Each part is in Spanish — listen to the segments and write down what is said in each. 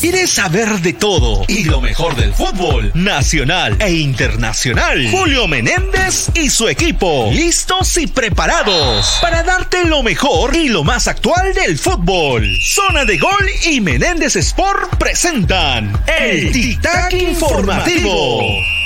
¿Quieres saber de todo y lo mejor del fútbol nacional e internacional? Julio Menéndez y su equipo, listos y preparados para darte lo mejor y lo más actual del fútbol. Zona de Gol y Menéndez Sport presentan el Tic Informativo.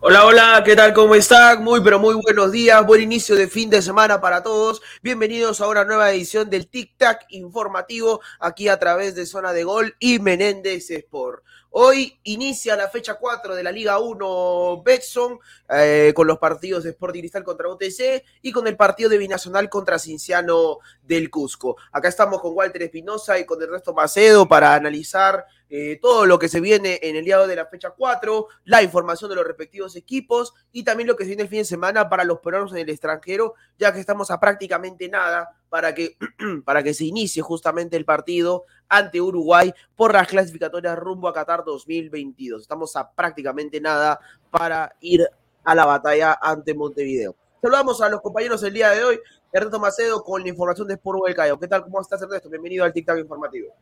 Hola, hola, ¿qué tal? ¿Cómo están? Muy, pero muy buenos días. Buen inicio de fin de semana para todos. Bienvenidos a una nueva edición del Tic Tac informativo aquí a través de Zona de Gol y Menéndez Sport. Hoy inicia la fecha 4 de la Liga 1 Betson eh, con los partidos de Sporting Cristal contra UTC y con el partido de Binacional contra Cinciano del Cusco. Acá estamos con Walter Espinosa y con el resto Macedo para analizar eh, todo lo que se viene en el día de la fecha 4, la información de los respectivos equipos y también lo que se viene el fin de semana para los peruanos en el extranjero, ya que estamos a prácticamente nada para que, para que se inicie justamente el partido ante Uruguay por las clasificatorias rumbo a Qatar 2022. Estamos a prácticamente nada para ir a la batalla ante Montevideo. Saludamos a los compañeros el día de hoy. Ernesto Macedo con la información de Sport Cayo. ¿Qué tal? ¿Cómo estás, Ernesto? Bienvenido al TikTok informativo.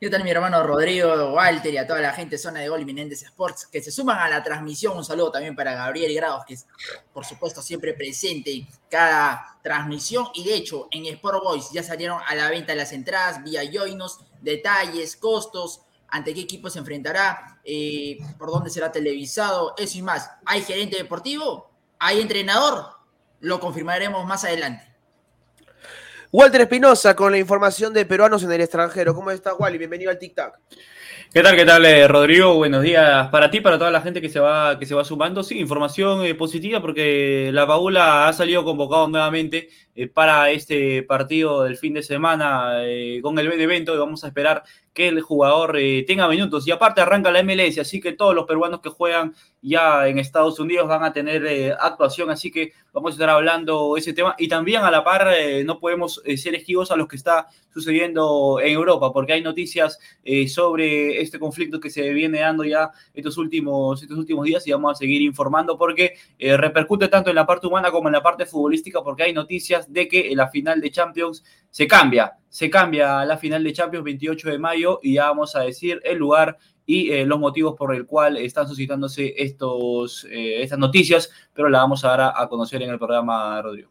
¿Qué tal mi hermano Rodrigo, Walter y a toda la gente Zona de Gol Menéndez Sports que se suman a la transmisión? Un saludo también para Gabriel Grados, que es por supuesto siempre presente en cada transmisión. Y de hecho, en Sport Boys ya salieron a la venta las entradas vía Joinos, detalles, costos, ante qué equipo se enfrentará, eh, por dónde será televisado, eso y más. ¿Hay gerente deportivo? ¿Hay entrenador? Lo confirmaremos más adelante. Walter Espinosa con la información de peruanos en el extranjero. ¿Cómo está, Wally? Bienvenido al Tic Tac. ¿Qué tal, qué tal, eh, Rodrigo? Buenos días para ti, para toda la gente que se va, que se va sumando. Sí, información eh, positiva porque la Paula ha salido convocado nuevamente eh, para este partido del fin de semana con el evento y vamos a esperar que el jugador tenga minutos. Y aparte arranca la MLS, así que todos los peruanos que juegan ya en Estados Unidos van a tener actuación, así que vamos a estar hablando ese tema. Y también a la par no podemos ser esquivos a lo que está sucediendo en Europa, porque hay noticias sobre este conflicto que se viene dando ya estos últimos, estos últimos días y vamos a seguir informando porque repercute tanto en la parte humana como en la parte futbolística, porque hay noticias de que la final de Champions se cambia, se cambia la final de Champions 28 de mayo y ya vamos a decir el lugar y eh, los motivos por el cual están suscitándose estos, eh, estas noticias, pero la vamos a dar a, conocer en el programa, Rodrigo.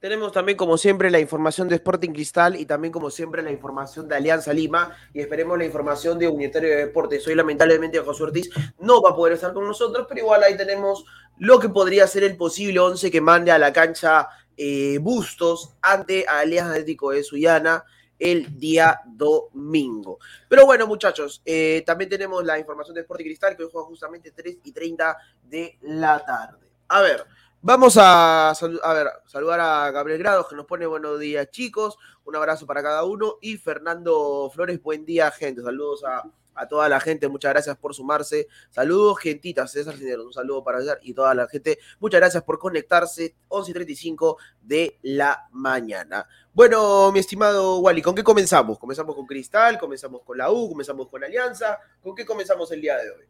Tenemos también, como siempre, la información de Sporting Cristal y también, como siempre, la información de Alianza Lima y esperemos la información de Unitario de Deportes. Hoy, lamentablemente, José Ortiz no va a poder estar con nosotros, pero igual ahí tenemos lo que podría ser el posible 11 que mande a la cancha eh, Bustos ante Alianza Atlético de Suyana el día domingo. Pero bueno, muchachos, eh, también tenemos la información de Sporting Cristal que hoy juega justamente 3 y 30 de la tarde. A ver, vamos a, a ver, saludar a Gabriel Grados que nos pone buenos días chicos, un abrazo para cada uno y Fernando Flores, buen día gente, saludos a a toda la gente, muchas gracias por sumarse. Saludos, gentitas, César Cineros, un saludo para César y toda la gente. Muchas gracias por conectarse, 11 y 35 de la mañana. Bueno, mi estimado Wally, ¿con qué comenzamos? Comenzamos con Cristal, comenzamos con la U, comenzamos con Alianza. ¿Con qué comenzamos el día de hoy?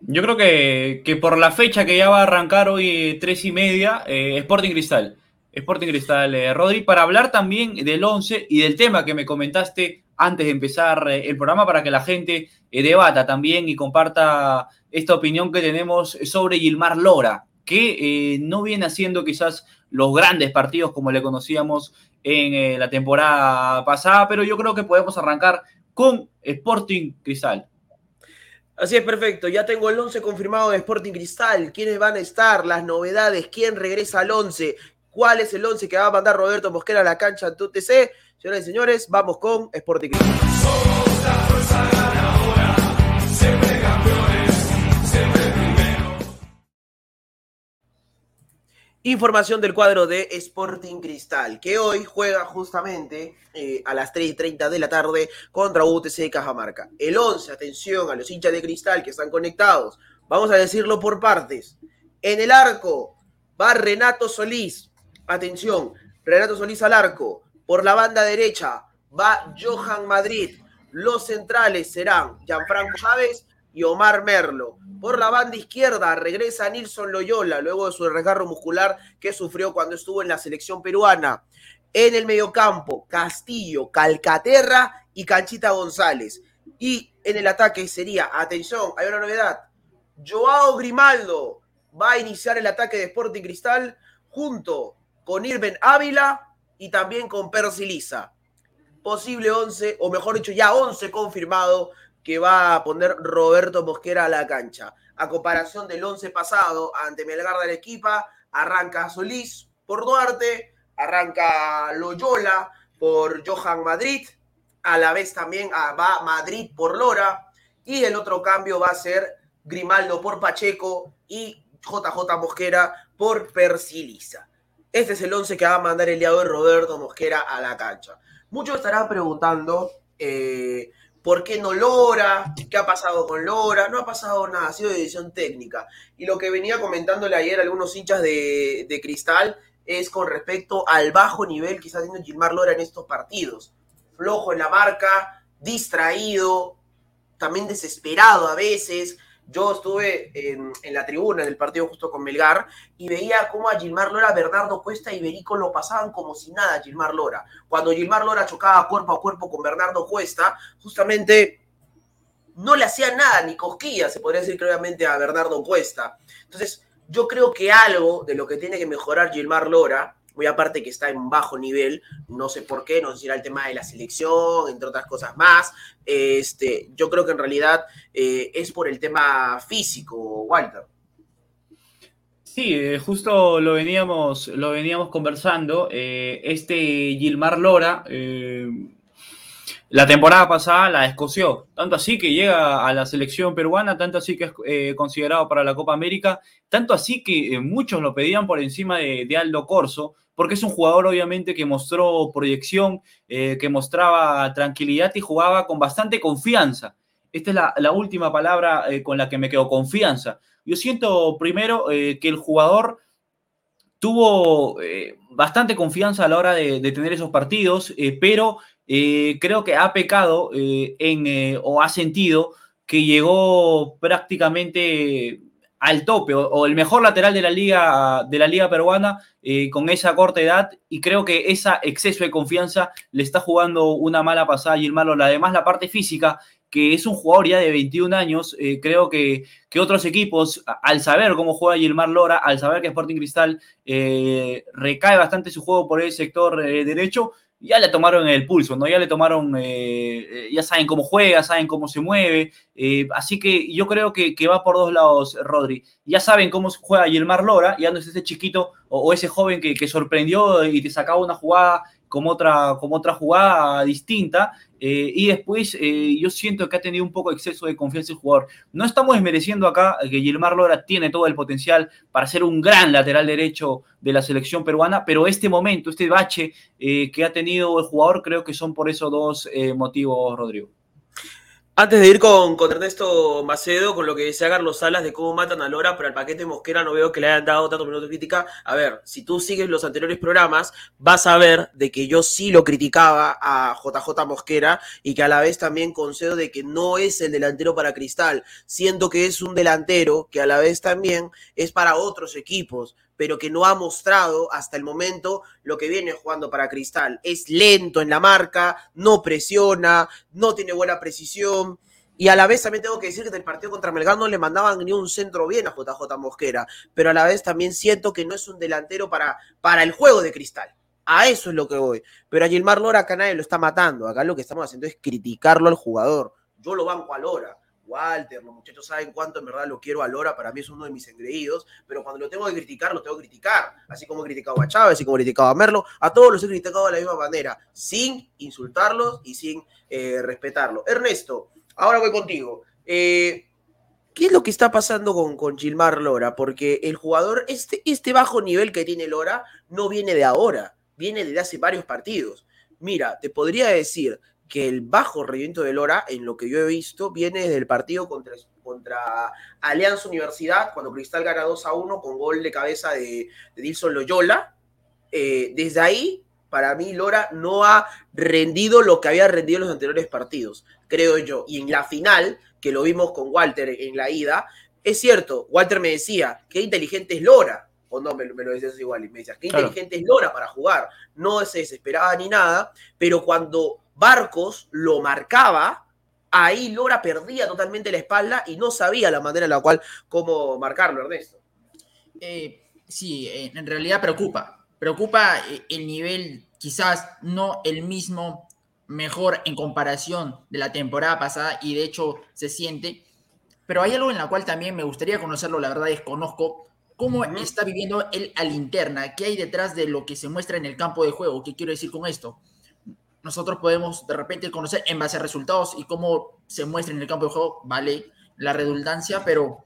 Yo creo que, que por la fecha que ya va a arrancar hoy, tres y media, eh, Sporting Cristal. Sporting Cristal, eh, Rodri, para hablar también del 11 y del tema que me comentaste antes de empezar eh, el programa para que la gente eh, debata también y comparta esta opinión que tenemos sobre Gilmar Lora, que no viene haciendo quizás los grandes partidos como le conocíamos en la temporada pasada, pero yo creo que podemos arrancar con Sporting Cristal. Así es, perfecto. Ya tengo el 11 confirmado de Sporting Cristal. ¿Quiénes van a estar? Las novedades. ¿Quién regresa al 11? cuál es el 11 que va a mandar Roberto Mosquera a la cancha ante UTC. Señoras y señores, vamos con Sporting Información del cuadro de Sporting Cristal, que hoy juega justamente eh, a las 3.30 de la tarde contra UTC Cajamarca. El 11, atención a los hinchas de Cristal que están conectados. Vamos a decirlo por partes. En el arco va Renato Solís, Atención, Renato Solís al arco. Por la banda derecha va Johan Madrid. Los centrales serán Gianfranco Chávez y Omar Merlo. Por la banda izquierda regresa Nilson Loyola luego de su desgarro muscular que sufrió cuando estuvo en la selección peruana. En el mediocampo, Castillo, Calcaterra y Canchita González. Y en el ataque sería, atención, hay una novedad. Joao Grimaldo va a iniciar el ataque de Sporting Cristal junto con Irben Ávila y también con Percy Lisa. Posible 11, o mejor dicho, ya 11 confirmado que va a poner Roberto Mosquera a la cancha. A comparación del 11 pasado ante Melgar de Arequipa, arranca Solís por Duarte, arranca Loyola por Johan Madrid, a la vez también ah, va Madrid por Lora, y el otro cambio va a ser Grimaldo por Pacheco y JJ Mosquera por Persilisa. Este es el 11 que va a mandar el día de Roberto Mosquera a la cancha. Muchos estarán preguntando eh, por qué no Lora, qué ha pasado con Lora. No ha pasado nada, ha sido decisión técnica. Y lo que venía comentándole ayer a algunos hinchas de, de Cristal es con respecto al bajo nivel que está haciendo Gilmar Lora en estos partidos. Flojo en la marca, distraído, también desesperado a veces. Yo estuve en, la tribuna del partido justo con Melgar y veía cómo a Gilmar Lora, Bernardo Cuesta y Berico lo pasaban como si nada a Gilmar Lora. Cuando Gilmar Lora chocaba cuerpo a cuerpo con Bernardo Cuesta, justamente no le hacía nada, ni cosquilla, se podría decir claramente a Bernardo Cuesta. Entonces, yo creo que algo de lo que tiene que mejorar Gilmar Lora muy aparte que está en bajo nivel, no sé por qué, no sé el tema de la selección, entre otras cosas más. Este, yo creo que en realidad eh, es por el tema físico, Walter. Sí, eh, justo lo veníamos, lo veníamos conversando. Eh, este Gilmar Lora, la temporada pasada la escoció, tanto así que llega a la selección peruana, tanto así que es considerado para la Copa América, tanto así que muchos lo pedían por encima de Aldo Corso porque es un jugador obviamente que mostró proyección, eh, que mostraba tranquilidad y jugaba con bastante confianza. Esta es la, última palabra eh, con la que me quedo, confianza. Yo siento primero eh, que el jugador tuvo bastante confianza a la hora de, de tener esos partidos, pero creo que ha pecado en, o ha sentido que llegó prácticamente al tope o, el mejor lateral de la liga, de la liga peruana eh, con esa corta edad y creo que ese exceso de confianza le está jugando una mala pasada a Gilmar Además la parte física, que es un jugador ya de 21 años, eh, creo que, que, otros equipos, al saber cómo juega Gilmar Lora, al saber que Sporting Cristal eh, recae bastante su juego por el sector derecho, ya le tomaron el pulso, ¿no? Ya le tomaron, eh, eh, ya saben cómo juega, saben cómo se mueve. Eh, así que yo creo que, va por dos lados, Rodri. Ya saben cómo juega Gilmar Lora, ya no es ese chiquito o, ese joven que, que, sorprendió y te sacaba una jugada como otra, como otra jugada distinta. Eh, y después eh, yo siento que ha tenido un poco de exceso de confianza el jugador. No estamos desmereciendo acá que Gilmar Lora tiene todo el potencial para ser un gran lateral derecho de la selección peruana, pero este momento, este bache eh, que ha tenido el jugador, creo que son por esos dos motivos, Rodrigo. Antes de ir con, Ernesto Macedo, con lo que decía Carlos Salas de cómo matan a Lora, pero al paquete Mosquera no veo que le hayan dado tanto minuto de crítica. A ver, si tú sigues los anteriores programas, vas a ver de que yo sí lo criticaba a JJ Mosquera y que a la vez también concedo de que no es el delantero para Cristal. Siento que es un delantero que a la vez también es para otros equipos pero que no ha mostrado hasta el momento lo que viene jugando para Cristal. Es lento en la marca, no presiona, no tiene buena precisión. Y a la vez también tengo que decir que en el partido contra Melgar no le mandaban ni un centro bien a JJ Mosquera, pero a la vez también siento que no es un delantero para, para el juego de Cristal. A eso es lo que voy. Pero a Gilmar Lora acá nadie lo está matando. Acá lo que estamos haciendo es criticarlo al jugador. Yo lo banco a Lora. Walter, los muchachos saben cuánto en verdad lo quiero a Lora, para mí es uno de mis engreídos, pero cuando lo tengo que criticar, lo tengo que criticar, así como he criticado a Chávez, así como he criticado a Merlo, a todos los he criticado de la misma manera, sin insultarlos y sin eh, respetarlo. Ernesto, ahora voy contigo. Eh, ¿Qué es lo que está pasando con, con Gilmar Lora? Porque el jugador, este, este bajo nivel que tiene Lora, no viene de ahora, viene desde hace varios partidos. Mira, te podría decir, que el bajo rendimiento de Lora, en lo que yo he visto, viene desde el partido contra, contra Alianza Universidad, cuando Cristal gana 2 a 1 con gol de cabeza de, de Dilson Loyola. Eh, desde ahí, para mí, Lora no ha rendido lo que había rendido en los anteriores partidos, creo yo. Y en la final, que lo vimos con Walter en la ida, es cierto, Walter me decía, qué inteligente es Lora o no, me, lo decías igual, y me decías, qué inteligente es Lora para jugar, no se desesperaba ni nada, pero cuando Barcos lo marcaba, ahí Lora perdía totalmente la espalda y no sabía la manera en la cual, cómo marcarlo, Ernesto. Eh, sí, en realidad preocupa, preocupa eh, el nivel, quizás no el mismo mejor en comparación de la temporada pasada y de hecho se siente, pero hay algo en la cual también me gustaría conocerlo, la verdad desconozco cómo está viviendo él a linterna, qué hay detrás de lo que se muestra en el campo de juego, qué quiero decir con esto. Nosotros podemos de repente conocer en base a resultados y cómo se muestra en el campo de juego, vale la redundancia, pero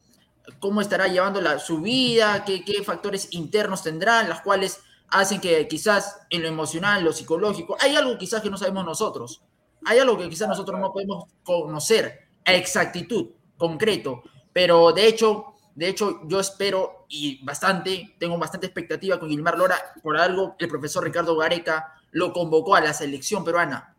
cómo estará llevando la, su vida, qué, qué factores internos tendrán, las cuales hacen que quizás en lo emocional, lo psicológico, hay algo quizás que no sabemos nosotros, hay algo que quizás nosotros no podemos conocer a exactitud, concreto, pero de hecho, de hecho yo espero y bastante, tengo bastante expectativa con Gilmar Lora, por algo el profesor Ricardo Gareca lo convocó a la selección peruana.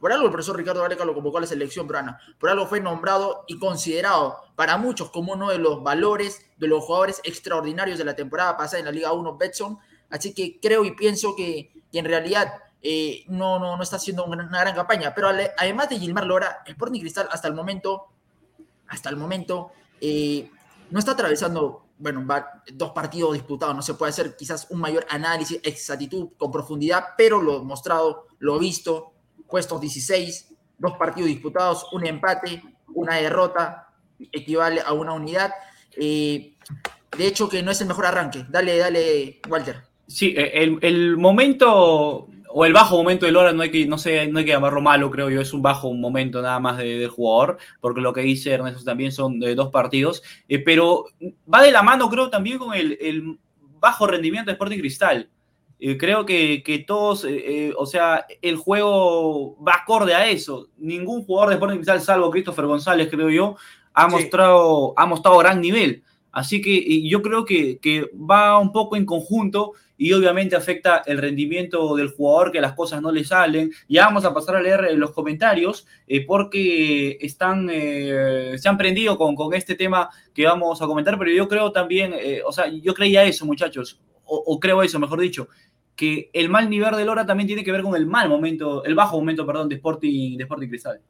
Por algo el profesor Ricardo Gareca lo convocó a la selección peruana. Por algo fue nombrado y considerado para muchos como uno de los valores de los jugadores extraordinarios de la temporada pasada en la Liga 1 Betson Así que creo y pienso que, en realidad eh, no, no, no está haciendo una, gran campaña. Pero además de Gilmar Lora, el Sporting Cristal hasta el momento, hasta el momento, eh, no está atravesando, bueno, dos partidos disputados. No se puede hacer quizás un mayor análisis, exactitud, con profundidad, pero lo mostrado, lo visto, puestos 16, dos partidos disputados, un empate, una derrota, equivale a una unidad. Eh, de hecho, que no es el mejor arranque. Dale, dale, Walter. Sí, e, el, momento o el bajo momento de Lora no hay que, no sé, no hay que llamarlo malo, creo yo, es un bajo momento nada más del jugador, porque lo que dice Ernesto también son de dos partidos, eh, pero va de la mano, creo, también con el, bajo rendimiento de Sporting Cristal. Eh, creo que, todos, eh, o sea, el juego va acorde a eso. Ningún jugador de Sporting Cristal, salvo Christopher González, creo yo, ha, mostrado, ha mostrado gran nivel. Así que yo creo que, que va un poco en conjunto y obviamente afecta el rendimiento del jugador, que las cosas no le salen. Ya vamos a pasar a leer los comentarios eh, porque están, eh, se han prendido con, con, este tema que vamos a comentar, pero yo creo también, eh, o sea, yo creía eso, muchachos, o, creo eso, mejor dicho, que el mal nivel de Lora también tiene que ver con el mal momento, el bajo momento, perdón, de Sporting, de Sporting Cristal.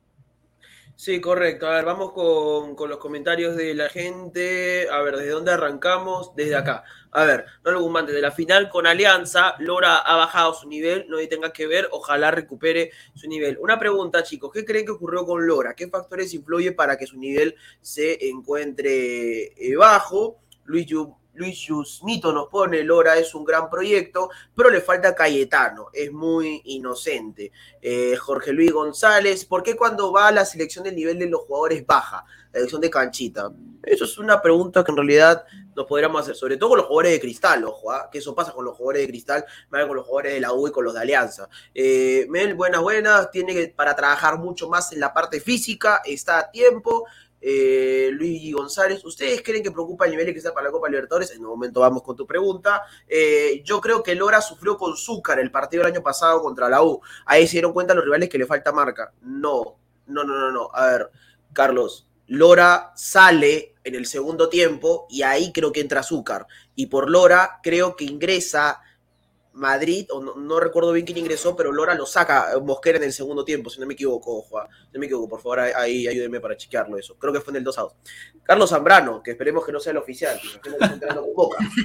Sí, correcto. A ver, vamos con, los comentarios de la gente. A ver, ¿desde dónde arrancamos? Desde acá. A ver, no lo antes de la final con Alianza, Lora ha bajado su nivel, no tenga que ver, ojalá recupere su nivel. Una pregunta, chicos, ¿qué creen que ocurrió con Lora? ¿Qué factores influyen para que su nivel se encuentre eh, bajo? Luis Luis Yusnito nos pone, Lora es un gran proyecto, pero le falta Cayetano, es muy inocente. Eh, Jorge Luis González, ¿por qué cuando va a la selección del nivel de los jugadores baja? La selección de canchita. Eso es una pregunta que en realidad nos podríamos hacer, sobre todo con los jugadores de cristal, ojo, ¿ah? que eso pasa con los jugadores de cristal, más con los jugadores de la U y con los de Alianza. Eh, Mel, buenas, buenas, tiene que, para trabajar mucho más en la parte física, está a tiempo, eh, Luigi González, ¿ustedes creen que preocupa el nivel de cristal para la Copa Libertadores? En un momento vamos con tu pregunta. Eh, yo creo que Lora sufrió con Zúcar el partido del año pasado contra la U. Ahí se dieron cuenta los rivales que le falta marca. No, no, no, no, no. A ver, Carlos, Lora sale en el segundo tiempo y ahí creo que entra Zúcar. Y por Lora creo que ingresa Madrid, o no, recuerdo bien quién ingresó, pero Lora lo saca Mosquera en el segundo tiempo, si no me equivoco, Juan. Si no me equivoco, por favor, ahí ayúdenme para chequearlo eso. Creo que fue en el 2 a 2. Carlos Zambrano, que esperemos que no sea el oficial,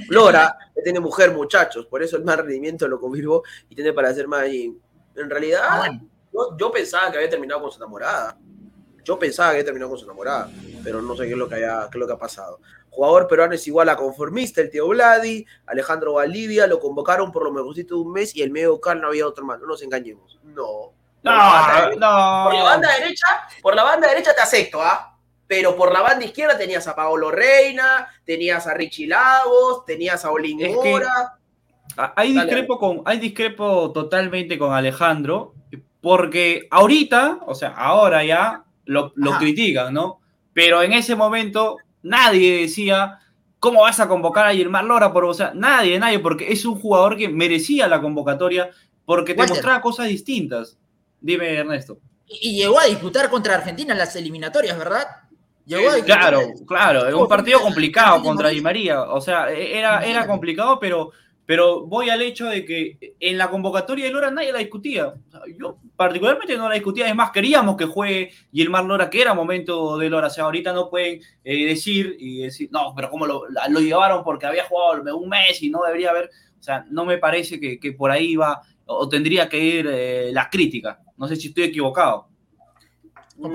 Lora tiene mujer, muchachos, por eso el más rendimiento lo confirmó y tiene para hacer más. en realidad, ah, yo, pensaba que había terminado con su enamorada. Yo pensaba que terminado con su enamorada, pero no sé qué es lo que, haya, qué es lo que ha pasado. Jugador peruano es igual a conformista, el tío Vladi, Alejandro Valdivia, lo convocaron por lo mejorcito de un mes y el medio local no había otro más. No nos engañemos. No. No, no. Por la banda derecha, por la banda derecha te acepto, ¿ah? Pero por la banda izquierda tenías a Paolo Reina, tenías a Richie Lagos, tenías a Olin Mora. hay discrepo con, hay discrepo totalmente con Alejandro, porque ahorita, o sea, ahora ya lo, lo critican, ¿no? Pero en ese momento Nadie decía, ¿cómo vas a convocar a Germán Lora? Por, o sea, nadie, nadie, porque es un jugador que merecía la convocatoria porque te mostraba cosas distintas. Dime, Ernesto. Y, llegó a disputar contra Argentina en las eliminatorias, ¿verdad? claro, claro, es un partido complicado contra Di María. O sea, e, era, era complicado, pero, pero voy al hecho de que en la convocatoria de Lora nadie la discutía. yo particularmente no la discutía, es más, queríamos que juegue Gilmar Lora, que era momento de Lora. O sea, ahorita no pueden eh, decir y decir, no, pero ¿cómo lo, lo, llevaron porque había jugado un mes y no debería haber. O sea, no me parece que, que por ahí va o tendría que ir eh, las críticas. No sé si estoy equivocado.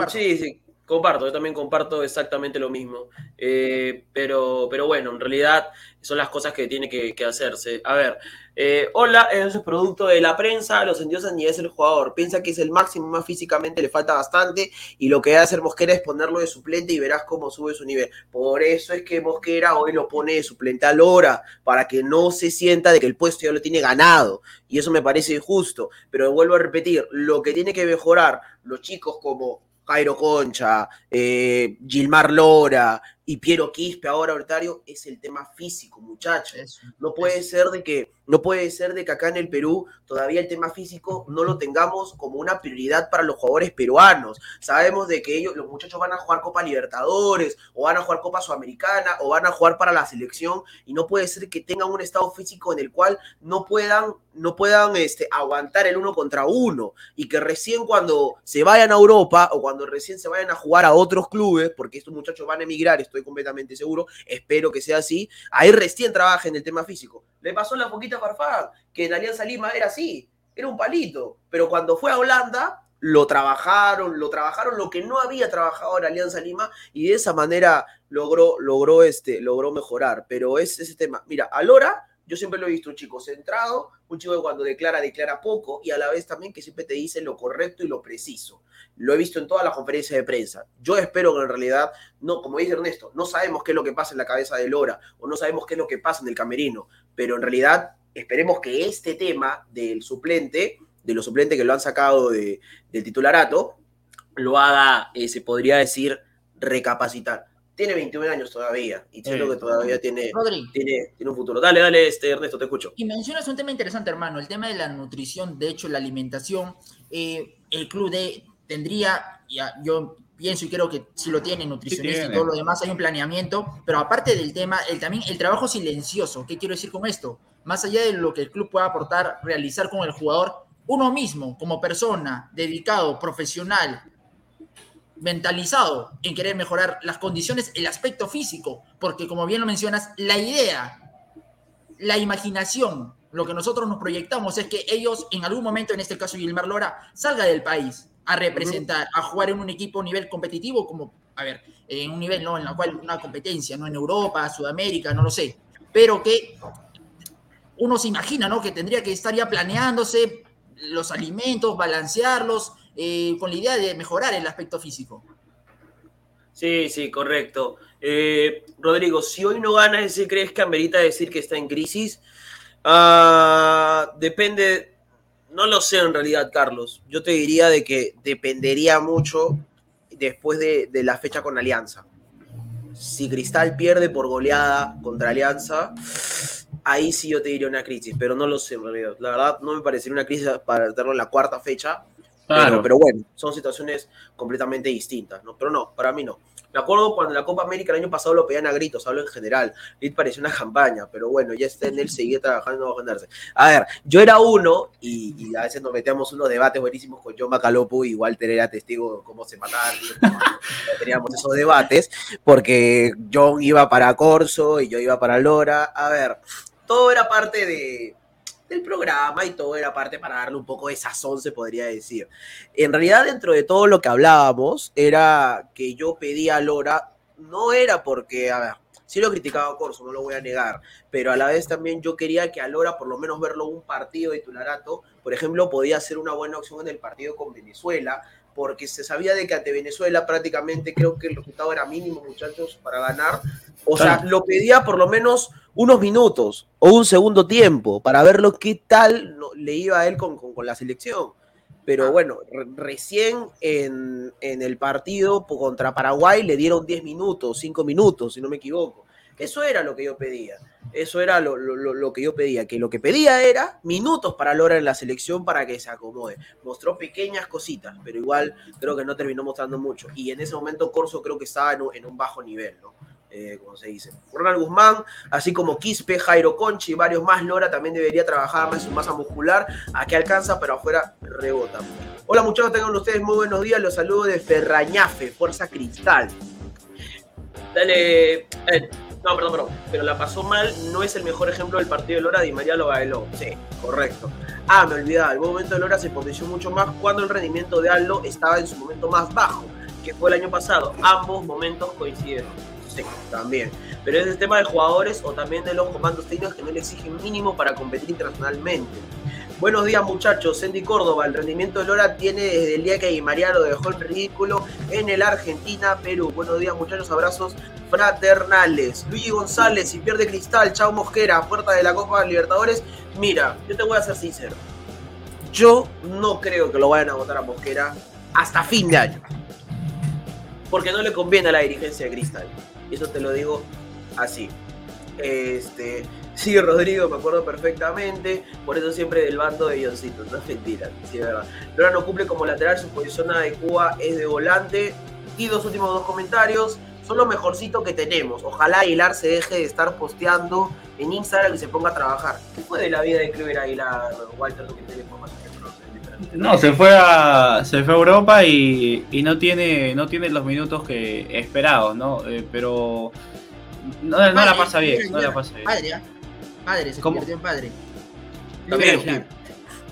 Sí, sí, Comparto, yo también comparto exactamente lo mismo. Eh, pero, pero bueno, en realidad son las cosas que tiene que, hacerse. A ver, eh, hola, eso es producto de la prensa, los endiosan ni es el jugador. Piensa que es el máximo, más físicamente le falta bastante. Y lo que debe hacer Mosquera es ponerlo de suplente y verás cómo sube su nivel. Por eso es que Mosquera hoy lo pone de suplente a Lora, para que no se sienta de que el puesto ya lo tiene ganado. Y eso me parece injusto. Pero vuelvo a repetir, lo que tiene que mejorar los chicos como Jairo Concha, eh, Gilmar Lora, y Piero Quispe ahora Hortario es el tema físico, muchachos. No puede ser de que no puede ser de que acá en el Perú todavía el tema físico no lo tengamos como una prioridad para los jugadores peruanos. Sabemos de que ellos los muchachos van a jugar Copa Libertadores o van a jugar Copa Sudamericana o van a jugar para la selección y no puede ser que tengan un estado físico en el cual no puedan no puedan este, aguantar el uno contra uno y que recién cuando se vayan a Europa o cuando recién se vayan a jugar a otros clubes, porque estos muchachos van a emigrar, estoy completamente seguro, espero que sea así, ahí recién trabajen el tema físico. Le pasó la poquita Farfán, que en Alianza Lima era así, era un palito, pero cuando fue a Holanda lo trabajaron, lo trabajaron lo que no había trabajado en Alianza Lima y de esa manera logró, logró, este, logró mejorar. Pero es ese tema. Mira, Alora yo siempre lo he visto un chico centrado, un chico que cuando declara, declara poco y a la vez también que siempre te dice lo correcto y lo preciso. Lo he visto en todas las conferencias de prensa. Yo espero que en realidad, no, como dice Ernesto, no sabemos qué es lo que pasa en la cabeza de Lora o no sabemos qué es lo que pasa en el camerino, pero en realidad esperemos que este tema del suplente, de los suplentes que lo han sacado de, del titularato, lo haga, eh, se podría decir, recapacitar tiene 21 años todavía y siento que todavía tiene, tiene, un futuro. Dale, dale, este, Ernesto, te escucho. Y mencionas un tema interesante, hermano, el tema de la nutrición, de hecho, la alimentación. Eh, el club de, tendría, ya, yo pienso y creo que sí lo tiene, nutricionista y todo lo demás, hay un planeamiento, pero aparte del tema, el, también el trabajo silencioso, ¿qué quiero decir con esto? Más allá de lo que el club pueda aportar, realizar con el jugador, uno mismo, como persona, dedicado, profesional, mentalizado en querer mejorar las condiciones, el aspecto físico, porque como bien lo mencionas, la idea, la imaginación, lo que nosotros nos proyectamos es que ellos en algún momento, en este caso Gilmar Lora, salga del país a representar, a jugar en un equipo a nivel competitivo, como, a ver, en un nivel ¿no? en la cual una competencia, no en Europa, Sudamérica, no lo sé, pero que uno se imagina, ¿no? Que tendría que estar ya planeándose los alimentos, balancearlos, eh, con la idea de mejorar el aspecto físico. Sí, sí, correcto. Eh, Rodrigo, si hoy no gana, ¿ese crees que amerita decir que está en crisis? Ah, depende, no lo sé en realidad, Carlos. Yo te diría de que dependería mucho después de, la fecha con Alianza. Si Cristal pierde por goleada contra Alianza, ahí sí yo te diría una crisis, pero no lo sé en realidad. La verdad, no me parecería una crisis para tenerlo en la cuarta fecha, pero, bueno, son situaciones completamente distintas, ¿no? Pero no, para mí no. Me acuerdo cuando en la Copa América el año pasado lo pedían a gritos, hablo en general. Lid parecía una campaña, pero bueno, ya está en él, seguía trabajando no va a ganarse. A ver, yo era uno y, a veces nos metíamos unos debates buenísimos con John Macalopo y Walter era testigo de cómo se mataban. teníamos esos debates porque John iba para Corso y yo iba para Lora. A ver, todo era parte de, del programa y todo era parte para darle un poco de sazón, se podría decir. En realidad, dentro de todo lo que hablábamos, era que yo pedía a Lora, no era porque, a ver, sí lo criticaba Corso, no lo voy a negar, pero a la vez también yo quería que a Lora, por lo menos verlo un partido de titularato, por ejemplo, podía ser una buena opción en el partido con Venezuela, porque se sabía de que ante Venezuela prácticamente creo que el resultado era mínimo, muchachos, para ganar. O sea, lo pedía por lo menos unos minutos o un segundo tiempo para verlo qué tal le iba a él con, la selección. Pero ah. bueno, recién en, el partido contra Paraguay le dieron 10 minutos, 5 minutos, si no me equivoco. Eso era lo que yo pedía. Eso era lo, lo, lo, que yo pedía, que lo que pedía era minutos para Lora en la selección para que se acomode. Mostró pequeñas cositas, pero igual creo que no terminó mostrando mucho. Y en ese momento Corso creo que estaba en un, en un bajo nivel, ¿no? Eh, como se dice. Ronald Guzmán, así como Quispe, Jairo Conchi y varios más, Lora también debería trabajar más su masa muscular. Aquí alcanza, pero afuera rebota. Hola muchachos, tengan ustedes muy buenos días. Los saludo de Ferrañafe, Fuerza Cristal. Dale. No, perdón, perdón. Pero la pasó mal, no es el mejor ejemplo del partido de Lora, Di María lo bailó. Sí, correcto. Ah, me olvidaba, el momento de Lora se potenció mucho más cuando el rendimiento de Aldo estaba en su momento más bajo, que fue el año pasado. Ambos momentos coincidieron también. Pero es el tema de jugadores o también de los comandos técnicos que no le exigen mínimo para competir internacionalmente. Buenos días muchachos, Sandy Córdoba, el rendimiento de Lora tiene desde el día que María lo dejó en ridículo en el Argentina-Perú. Buenos días muchachos, abrazos fraternales. Luigi González, si pierde cristal, chao Mosquera, puerta de la Copa Libertadores. Mira, yo te voy a ser sincero. Yo no creo que lo vayan a votar a Mosquera hasta fin de año. Porque no le conviene a la dirigencia de Cristal. Y eso te lo digo así. Este, sí, Rodrigo, me acuerdo perfectamente. Por eso siempre del bando de Johncito. No es mentira, sí, es verdad. Lora no cumple como lateral, su posición adecuada es de volante. Y dos últimos dos comentarios. Son lo mejorcito que tenemos. Ojalá Aguilar se deje de estar posteando en Instagram y se ponga a trabajar. ¿Qué fue de la vida de Kluber Aguilar, Walter? que tiene no, se fue a, se fue a Europa y, y, no tiene no tiene los minutos que esperados, ¿no? Eh, pero no, no, la pasa bien, no la pasa bien. Padre, ¿eh? padre, se convirtió en padre. También,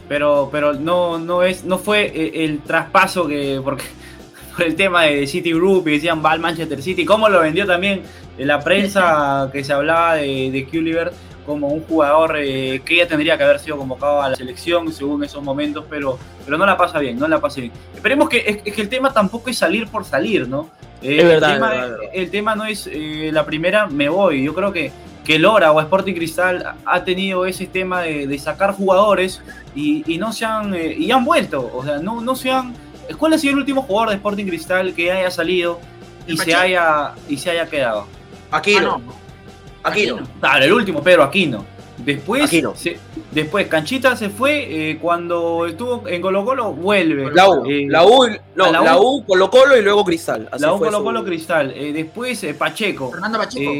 pero pero no no es no fue el, el traspaso que porque por el tema de City Group y decían va al Manchester City, cómo lo vendió también en la prensa que se hablaba de, de Culliver como un jugador eh, que ya tendría que haber sido convocado a la selección según esos momentos, pero, pero no la pasa bien, no la pasa bien. Esperemos que, es, que el tema tampoco es salir por salir, ¿no? Eh, es verdad, el, tema, es verdad. el tema no es eh, la primera, me voy. Yo creo que, que Lora o Sporting Cristal ha tenido ese tema de, de sacar jugadores y, y, no se han, y han vuelto, o sea, no, no se han... ¿Cuál ha sido el último jugador de Sporting Cristal que haya salido y se haya, y se haya quedado? Aquí ah, no. Aquino. Aquino. Claro, el último, Pedro Aquino. Después. Se, después Canchita se fue eh, cuando estuvo en Colo Colo, vuelve. La U, eh, la U, no, la U, la U, Colo Colo y luego Cristal. Así la U, Colo Colo, Cristal. Eh, después Pacheco. Fernando Pacheco.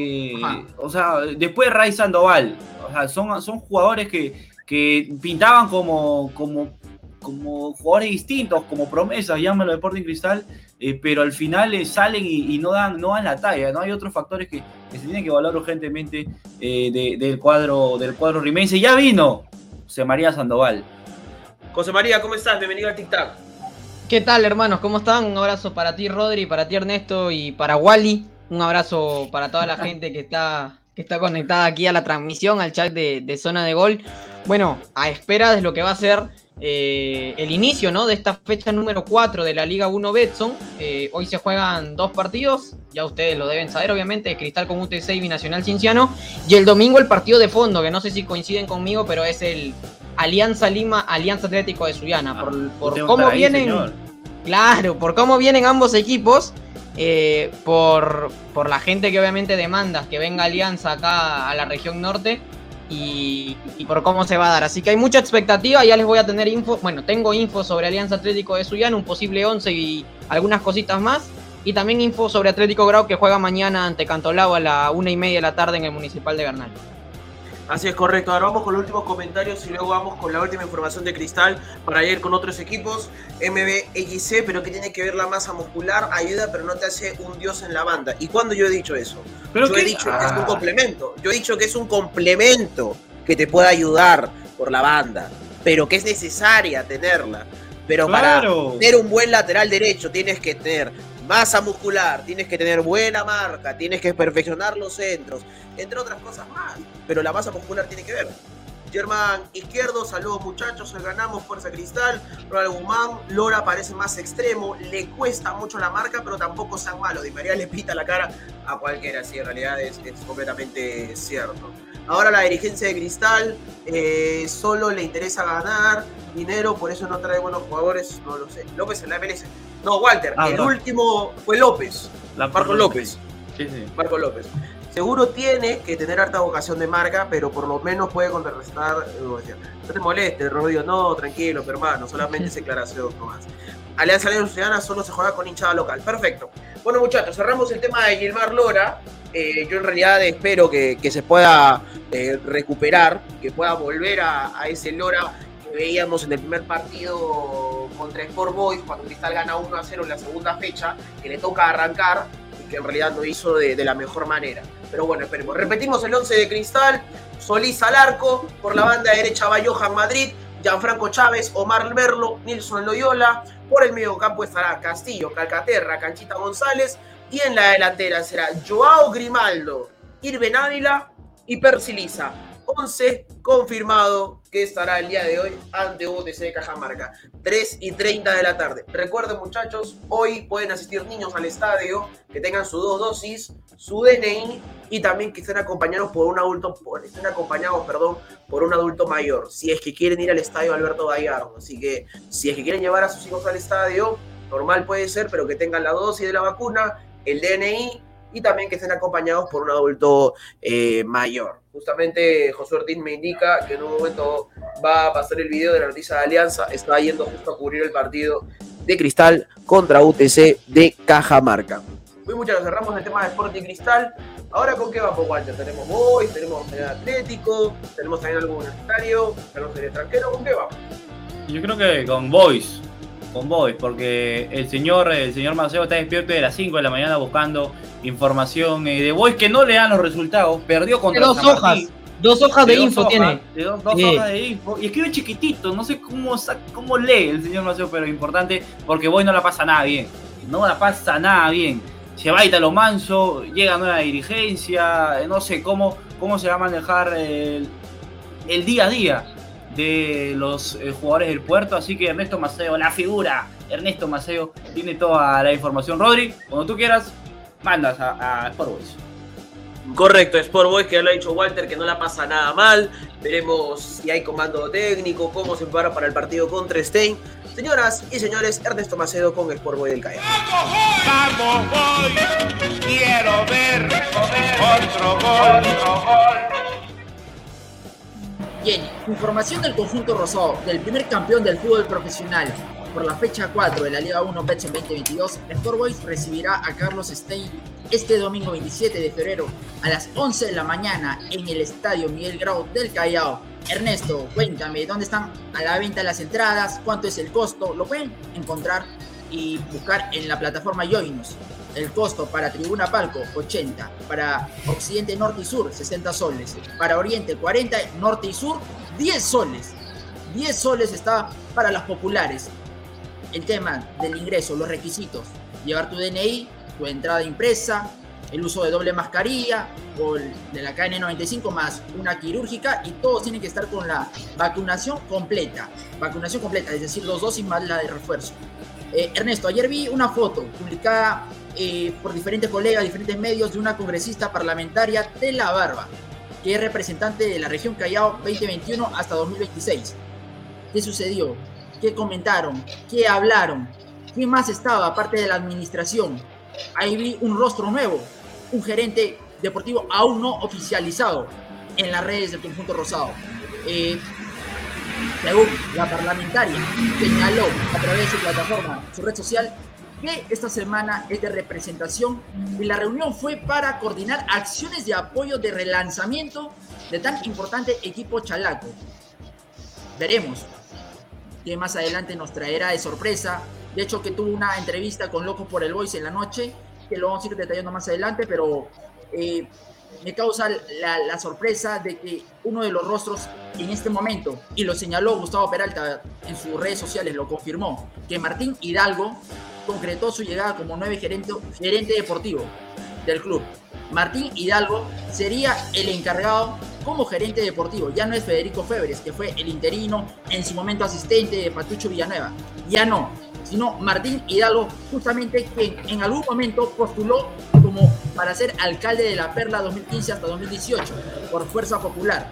o sea, después Ray Sandoval. O sea, son, son jugadores que, que pintaban como, como, como jugadores distintos, como promesas, llámalo Sporting Cristal, eh, pero al final eh, salen y, y, no, dan, no dan la talla. ¿no? Hay otros factores que, que se tienen que evaluar urgentemente eh, de, del cuadro del cuadro rimense. Ya vino José María Sandoval. José María, ¿cómo estás? Bienvenido al TikTok. ¿Qué tal, hermanos? ¿Cómo están? Un abrazo para ti, Rodri, para ti, Ernesto, y para Wally. Un abrazo para toda la gente que está, que está conectada aquí a la transmisión, al chat de, de Zona de Gol. Bueno, a espera de lo que va a ser eh, el inicio ¿no? de esta fecha número 4 de la Liga 1 Betson. Eh, hoy se juegan dos partidos, ya ustedes lo deben saber, obviamente: Cristal con UTC y Binacional Cinciano. Y el domingo el partido de fondo, que no sé si coinciden conmigo, pero es el Alianza Lima, Alianza Atlético de Suyana. Por, Ah, por cómo ahí, vienen. Señor. Claro, por cómo vienen ambos equipos. Eh, por, por la gente que obviamente demanda que venga Alianza acá a la región norte. Y, y, por cómo se va a dar. Así que hay mucha expectativa, ya les voy a tener info, bueno, tengo info sobre Alianza Atlético de Suyana, un posible 11 y algunas cositas más. Y también info sobre Atlético Grau que juega mañana ante Cantolao a la una y media de la tarde en el Municipal de Bernal. Así es correcto. Ahora vamos con los últimos comentarios y luego vamos con la última información de Cristal para ir con otros equipos. MBXC, pero que tiene que ver la masa muscular, ayuda, pero no te hace un dios en la banda. ¿Y cuándo yo he dicho eso? ¿Pero yo qué? he dicho ah. que es un complemento. Yo he dicho que es un complemento que te puede ayudar por la banda, pero que es necesaria tenerla. Pero claro. para tener un buen lateral derecho tienes que tener masa muscular, tienes que tener buena marca, tienes que perfeccionar los centros, entre otras cosas más. Pero la masa muscular tiene que ver. Germán Izquierdo, saludos muchachos, ganamos Fuerza Cristal, Ronald Guzmán, Lora parece más extremo, le cuesta mucho la marca, pero tampoco sean malo, Di María le pita la cara a cualquiera, sí, en realidad es, es completamente cierto. Ahora la dirigencia de Cristal eh, solo le interesa ganar dinero, por eso no trae buenos jugadores, no lo sé. López en la MLS. No, Walter, Ah, el no. último fue López, La Marco López. Sí, sí. Marco López. seguro tiene que tener harta vocación de marca, pero por lo menos puede contrarrestar. Eh, no te molestes, Rodrigo, no, tranquilo, hermano, solamente es declaración nomás. Alianza León Ciudadana solo se juega con hinchada local. Perfecto. Bueno, muchachos, cerramos el tema de Gilmar Lora. Eh, yo en realidad espero que, se pueda eh, recuperar, que pueda volver a, ese Lora que veíamos en el primer partido contra Sport Boys, cuando Cristal gana 1 a 0 en la segunda fecha, que le toca arrancar y que en realidad lo hizo de, de la mejor manera. Pero bueno, esperemos. Repetimos el 11 de Cristal. Solís al arco. Por la banda derecha va Johan Madrid. Gianfranco Chávez, Omar Merlo, Nilson Loyola. Por el medio campo estará Castillo, Calcaterra, Canchita González. Y en la delantera será Joao Grimaldo, Irben Ávila y Persiliza. 11 confirmado que estará el día de hoy ante UTC de Cajamarca. 3 y 30 de la tarde. Recuerden muchachos, hoy pueden asistir niños al estadio que tengan su dos dosis, su DNI y también que estén acompañados por un adulto, estén acompañados, perdón, por un adulto mayor. Si es que quieren ir al estadio Alberto Gallardo. Así que si es que quieren llevar a sus hijos al estadio, normal puede ser, pero que tengan la dosis de la vacuna, el DNI y también que estén acompañados por un adulto eh, mayor. Justamente José Ortiz me indica que en un momento va a pasar el video de la noticia de Alianza, está yendo justo a cubrir el partido de Cristal contra UTC de Cajamarca. Muy muchachos, cerramos el tema de Sporting Cristal. Ahora con qué vamos, Walter? Tenemos Boys, tenemos Atlético, tenemos también algún universitario, tenemos el extranjero, ¿con qué vamos? Yo creo que con Boys, con Boys, porque el señor, el señor Maceo está despierto de las 5 de la mañana buscando información eh, de Boys que no le dan los resultados. Perdió contra dos hojas. Dos hojas de, info tiene. De dos, hojas de info. Y escribe chiquitito. No sé cómo, cómo lee el señor Maceo, pero importante porque Boys no la pasa nada bien. No la pasa nada bien. Se va a lo manso, llega nueva dirigencia, no sé cómo, cómo se va a manejar el, el día a día de los eh, jugadores del puerto. Así que Ernesto Maceo, la figura, Ernesto Maceo, tiene toda la información. Rodri, cuando tú quieras, mandas a, a Sport Boys. Correcto, Sport Boys, que ya lo ha dicho Walter, que no la pasa nada mal. Veremos si hay comando técnico, cómo se prepara para el partido contra Stein. Señoras y señores, Ernesto Macedo con Sport Boy del Callao. ¡Vamos, Boy! Quiero ver otro gol, información del conjunto rosado, del primer campeón del fútbol profesional, por la fecha 4 de la Liga 1 Betson 2022, Sport Boys recibirá a Carlos Stein este domingo 27 de febrero a las 11 de la mañana en el Estadio Miguel Grau del Callao. Ernesto, cuéntame, ¿dónde están a la venta las entradas? ¿Cuánto es el costo? Lo pueden encontrar y buscar en la plataforma Joinus. El costo para Tribuna Palco, 80. Para Occidente, Norte y Sur, 60 soles. Para Oriente, 40. Norte y Sur, 10 soles. 10 soles está para las populares el tema del ingreso, los requisitos, llevar tu DNI, tu entrada impresa, el uso de doble mascarilla o de la KN95 más una quirúrgica y todos tienen que estar con la vacunación completa. Vacunación completa, es decir, dos dosis más la de refuerzo. Eh, Ernesto, ayer vi una foto publicada eh, por diferentes colegas, diferentes medios de una congresista parlamentaria de La Barba, que es representante de la región Callao 2021 hasta 2026. ¿Qué sucedió? qué comentaron, qué hablaron, quién más estaba aparte de la administración. Ahí vi un rostro nuevo, un gerente deportivo aún no oficializado en las redes del conjunto rosado. Eh, según la parlamentaria señaló a través de su plataforma, su red social, que esta semana es de representación y la reunión fue para coordinar acciones de apoyo de relanzamiento de tan importante equipo chalaco. Veremos que más adelante nos traerá de sorpresa. De hecho, que tuvo una entrevista con Loco por el Voice en la noche, que lo vamos a ir detallando más adelante, pero eh, me causa la, sorpresa de que uno de los rostros en este momento, y lo señaló Gustavo Peralta en sus redes sociales, lo confirmó, que Martín Hidalgo concretó su llegada como nuevo gerente, gerente deportivo del club. Martín Hidalgo sería el encargado como gerente deportivo. Ya no es Federico Febres, que fue el interino, en su momento asistente de Patucho Villanueva. Ya no, sino Martín Hidalgo, justamente que en algún momento postuló como para ser alcalde de la Perla 2015 hasta 2018 por Fuerza Popular.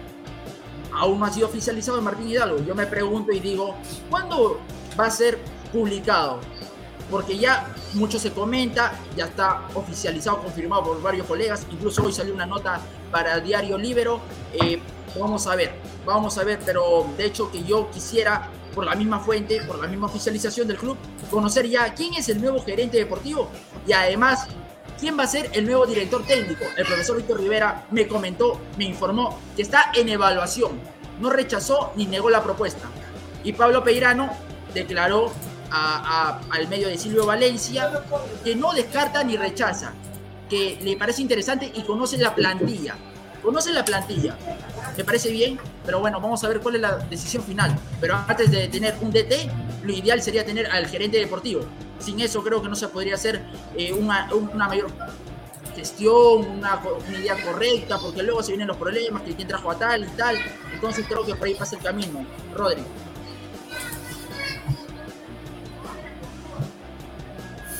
Aún no ha sido oficializado Martín Hidalgo. Yo me pregunto y digo, ¿cuándo va a ser publicado porque ya mucho se comenta, ya está oficializado, confirmado por varios colegas, incluso hoy salió una nota para Diario Libero. Eh, vamos a ver, vamos a ver, pero de hecho que yo quisiera, por la misma fuente, por la misma oficialización del club, conocer ya quién es el nuevo gerente deportivo y además quién va a ser el nuevo director técnico. El profesor Víctor Rivera me comentó, me informó que está en evaluación, no rechazó ni negó la propuesta. Y Pablo Peirano declaró al medio de Silvio Valencia que no descarta ni rechaza, que le parece interesante y conoce la plantilla. Conoce la plantilla. Me parece bien, pero bueno, vamos a ver cuál es la decisión final. Pero antes de tener un DT, lo ideal sería tener al gerente deportivo. Sin eso creo que no se podría hacer eh, una, una mayor gestión, una, idea correcta, porque luego se vienen los problemas, que quién trajo a tal y tal. Entonces creo que por ahí pasa el camino.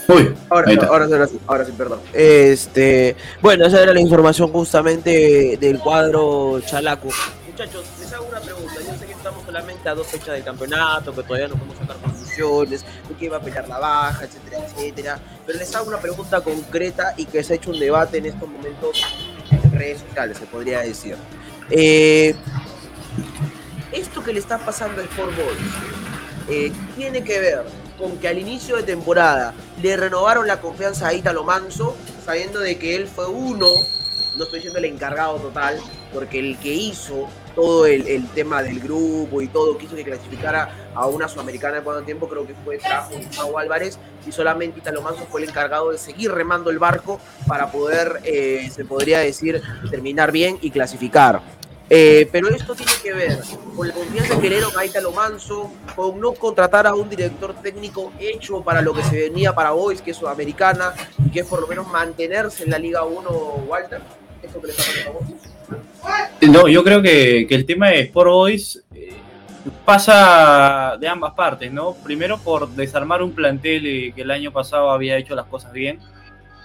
Rodri. ahora, ahora, sí, ahora sí, perdón. Este, bueno, esa era la información justamente del cuadro Chalaco. Muchachos, les hago una pregunta. Yo sé que estamos solamente a dos fechas del campeonato, que todavía no podemos sacar conclusiones, que va a pelear la baja, etcétera, etcétera. Pero les hago una pregunta concreta y que se ha hecho un debate en estos momentos en redes sociales, se podría decir. Eh, esto que le está pasando al Sport eh, tiene que ver con que al inicio de temporada le renovaron la confianza a Italo Manso, sabiendo de que él fue uno, no estoy diciendo el encargado total, porque el que hizo todo el, tema del grupo y todo, quiso que clasificara a una sudamericana de cuánto tiempo, creo que fue trajo Gustavo Álvarez, y solamente Italo Manso fue el encargado de seguir remando el barco para poder, eh, se podría decir, terminar bien y clasificar. Eh, pero esto tiene que ver con la confianza que le dieron a Manso, con no contratar a un director técnico hecho para lo que se venía para Boys, que es sudamericana, y que es por lo menos mantenerse en la Liga 1, Walter. ¿Esto que le está No, yo creo que, que, el tema de Sport Boys eh, pasa de ambas partes, ¿no? Primero por desarmar un plantel eh, que el año pasado había hecho las cosas bien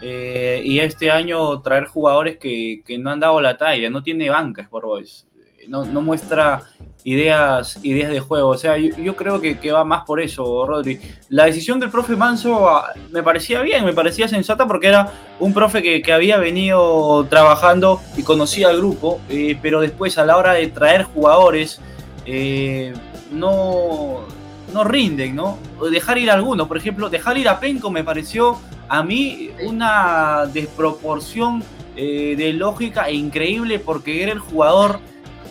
eh, y este año traer jugadores que, que, no han dado la talla, no tiene banca por Boys, no, no, muestra ideas, ideas de juego. O sea, yo, creo que, va más por eso, Rodri. La decisión del profe Manso ah, me parecía bien, me parecía sensata porque era un profe que, que había venido trabajando y conocía al grupo, eh, pero después a la hora de traer jugadores eh, no, no rinden, ¿no? Dejar ir a algunos, por ejemplo, dejar ir a Penco me pareció a mí una desproporción eh, de lógica e increíble porque era el jugador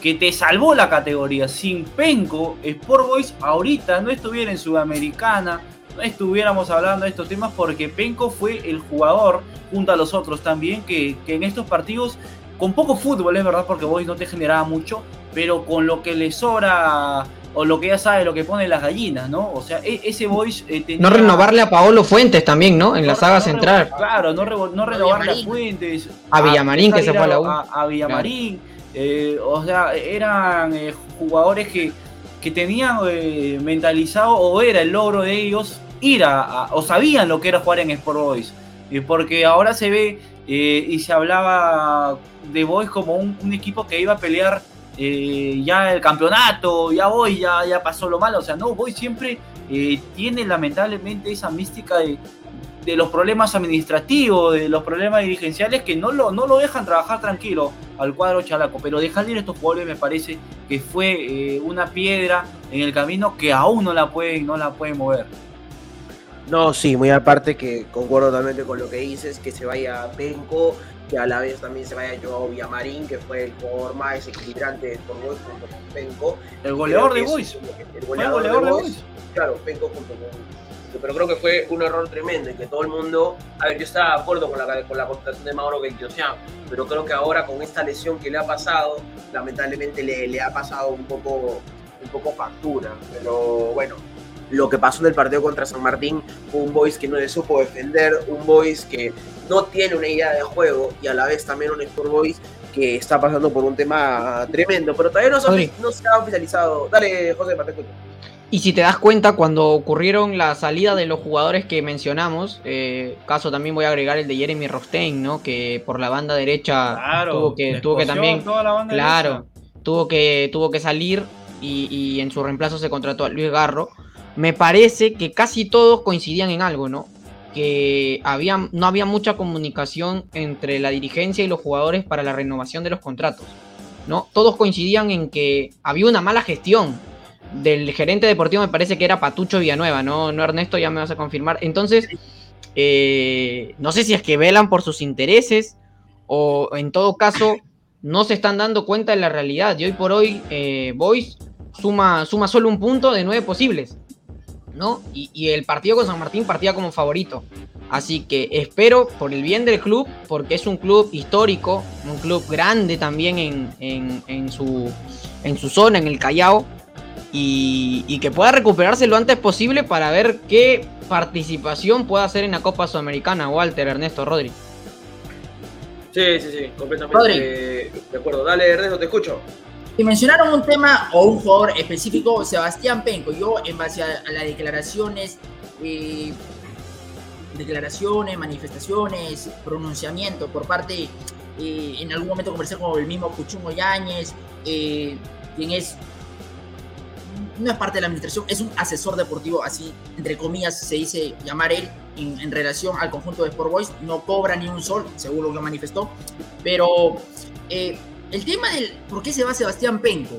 que te salvó la categoría. Sin Penco, Sport Boys ahorita no estuviera en Sudamericana, no estuviéramos hablando de estos temas porque Penco fue el jugador, junto a los otros también, que, que en estos partidos, con poco fútbol, es verdad, porque Boys no te generaba mucho, pero con lo que le sobra o lo que ya sabe, lo que pone las gallinas, ¿no? O sea, e, ese voice eh, tenía... No renovarle a Paolo Fuentes también, ¿no? En la saga central. Claro, no, no renovarle a Fuentes. A Villamarín, que se fue a la U. A, Villamarín. Eh, o sea, eran eh, jugadores que, que tenían mentalizado, o era el logro de ellos, ir a, o sabían lo que era jugar en Sport Boys. porque ahora se ve y se hablaba de Boys como un, un equipo que iba a pelear eh, ya el campeonato, ya voy, ya, ya pasó lo malo. O sea, no, voy siempre eh, tiene lamentablemente esa mística de, los problemas administrativos, de los problemas dirigenciales que no lo, no lo dejan trabajar tranquilo al cuadro chalaco. Pero dejar ir estos jugadores me parece que fue eh, una piedra en el camino que aún no la pueden, no la pueden mover. No, sí, muy aparte que concuerdo totalmente con lo que dices, que se vaya Penco, que a la vez también se vaya Joao Villamarín, que fue el jugador más desequilibrante de Boys junto con Penco. El goleador de Boys. El goleador, de, Boys. Claro, Penco junto con pero creo que fue un error tremendo y que todo el mundo, a ver, yo estaba de acuerdo con la, con la contratación de Mauro Beitiosian, pero creo que ahora con esta lesión que le ha pasado, lamentablemente le, le ha pasado un poco, un poco factura, pero bueno, lo que pasó en el partido contra San Martín un Boys que no le supo defender, un Boys que no tiene una idea de juego y a la vez también un Sport Boys que está pasando por un tema tremendo, pero todavía no, se ha oficializado. Dale, José, te Y si te das cuenta, cuando ocurrieron la salida de los jugadores que mencionamos, eh, caso también voy a agregar el de Jeremy Rostein, ¿no? Que por la banda derecha tuvo que, tuvo que también, claro, tuvo que, tuvo que salir y, y, en su reemplazo se contrató a Luis Garro. Me parece que casi todos coincidían en algo, ¿no? Que había, no había mucha comunicación entre la dirigencia y los jugadores para la renovación de los contratos, ¿no? Todos coincidían en que había una mala gestión del gerente deportivo, me parece que era Patucho Villanueva, ¿no? No Ernesto, ya me vas a confirmar. Entonces, eh, no sé si es que velan por sus intereses o en todo caso no se están dando cuenta de la realidad. Y hoy por hoy, eh, Boys suma, suma solo un punto de nueve posibles. ¿No? Y, el partido con San Martín partía como favorito. Así que espero por el bien del club, porque es un club histórico, un club grande también en, su, en su zona, en el Callao, y, y, que pueda recuperarse lo antes posible para ver qué participación puede hacer en la Copa Sudamericana, Walter, Ernesto, Rodri. Sí, sí, sí, completamente de acuerdo. Dale, Ernesto, te escucho. Y mencionaron un tema o un jugador específico, Sebastián Penco. Yo, en base a, las declaraciones, eh, declaraciones, manifestaciones, pronunciamiento por parte, eh, en algún momento conversé con el mismo Cuchungo Yáñez, eh, quien es, no es parte de la administración, es un asesor deportivo, así, entre comillas, se dice llamar él en, relación al conjunto de Sport Boys. No cobra ni un sol, según lo que manifestó, pero el tema del por qué se va Sebastián Penco,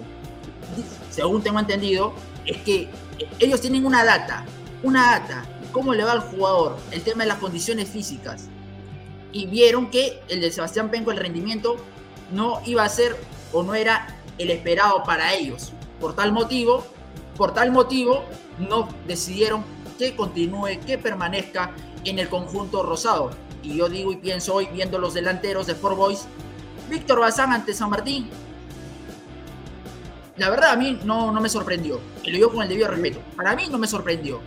según tengo entendido, es que ellos tienen una data, una data, cómo le va al jugador, el tema de las condiciones físicas. Y vieron que el de Sebastián Penco, el rendimiento, no iba a ser o no era el esperado para ellos. Por tal motivo, por tal motivo, no decidieron que continúe, que permanezca en el conjunto rosado. Y yo digo y pienso hoy, viendo los delanteros de Four Boys, Víctor Bazán ante San Martín. La verdad, a mí no, no me sorprendió. Y lo digo con el debido respeto. Para mí no me sorprendió.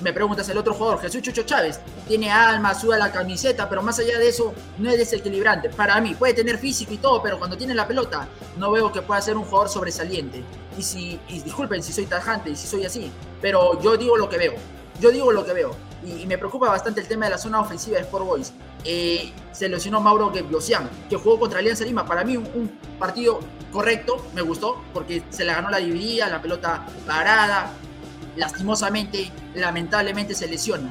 Me preguntas el otro jugador, Jesús Chucho Chávez. Tiene alma, suda la camiseta, pero más allá de eso, no es desequilibrante. Para mí, puede tener físico y todo, pero cuando tiene la pelota, no veo que pueda ser un jugador sobresaliente. Y si, y disculpen si soy tajante y si soy así, pero yo digo lo que veo. Yo digo lo que veo y, me preocupa bastante el tema de la zona ofensiva de Sport Boys. Eh, se lesionó Mauro Geblosian, que jugó contra Alianza Lima. Para mí, un, partido correcto, me gustó, porque se le ganó la dividida, la pelota parada. Lastimosamente, lamentablemente se lesiona.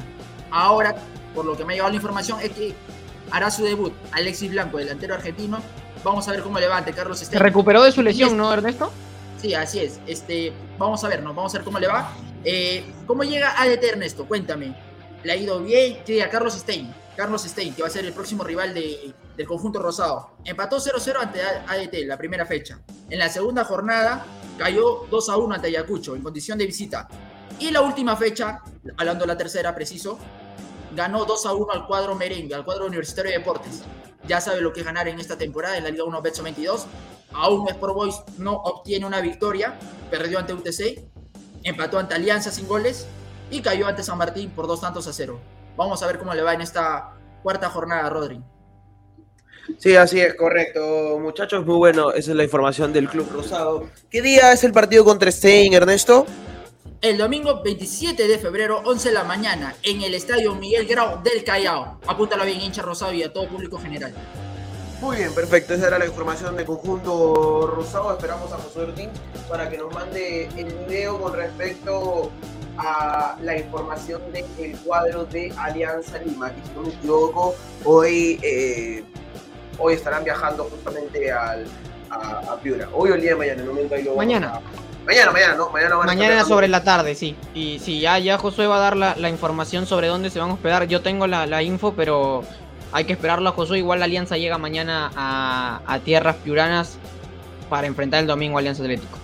Ahora, por lo que me ha llegado la información, es que hará su debut Alexis Blanco, delantero argentino. Vamos a ver cómo levante Carlos Se recuperó de su lesión, ¿no, Ernesto? Sí, así es. Este, vamos a ver, ¿no? Vamos a ver cómo le va. Eh, ¿Cómo llega ADT Ernesto? Cuéntame le ha ido bien. a Carlos Stein. Carlos Stein, que va a ser el próximo rival de, del conjunto rosado. Empató 0-0 ante ADT la primera fecha. En la segunda jornada cayó 2-1 ante Ayacucho en condición de visita. Y la última fecha, hablando de la tercera preciso, ganó 2-1 al cuadro merengue, al cuadro universitario de deportes. Ya sabe lo que es ganar en esta temporada en la Liga 1 Betso 22. Aún Sport Boys no obtiene una victoria, perdió ante UTC, empató ante Alianza sin goles y cayó ante San Martín por dos tantos a cero. Vamos a ver cómo le va en esta cuarta jornada, Rodri. Sí, así es, correcto. Muchachos, muy bueno. Esa es la información del Club Rosado. ¿Qué día es el partido contra Stein, Ernesto? El domingo 27 de febrero, 11 de la mañana, en el Estadio Miguel Grau del Callao. Apúntalo bien, hincha Rosado y a todo público general. Muy bien, perfecto. Esa era la información de Conjunto Rosado. Esperamos a José Ortín para que nos mande el video con respecto a la información del cuadro de Alianza Lima, que si no me equivoco, hoy, eh, hoy estarán viajando justamente al, a, Piura. Hoy o el día de mañana, no me Mañana. Mañana, mañana, ¿no? Mañana, mañana sobre la tarde, sí. Y sí, ya, ya Josué va a dar la, información sobre dónde se van a hospedar. Yo tengo la, info, pero hay que esperarlo a Josué. Igual la Alianza llega mañana a, a tierras piuranas para enfrentar el domingo a Alianza Atlético.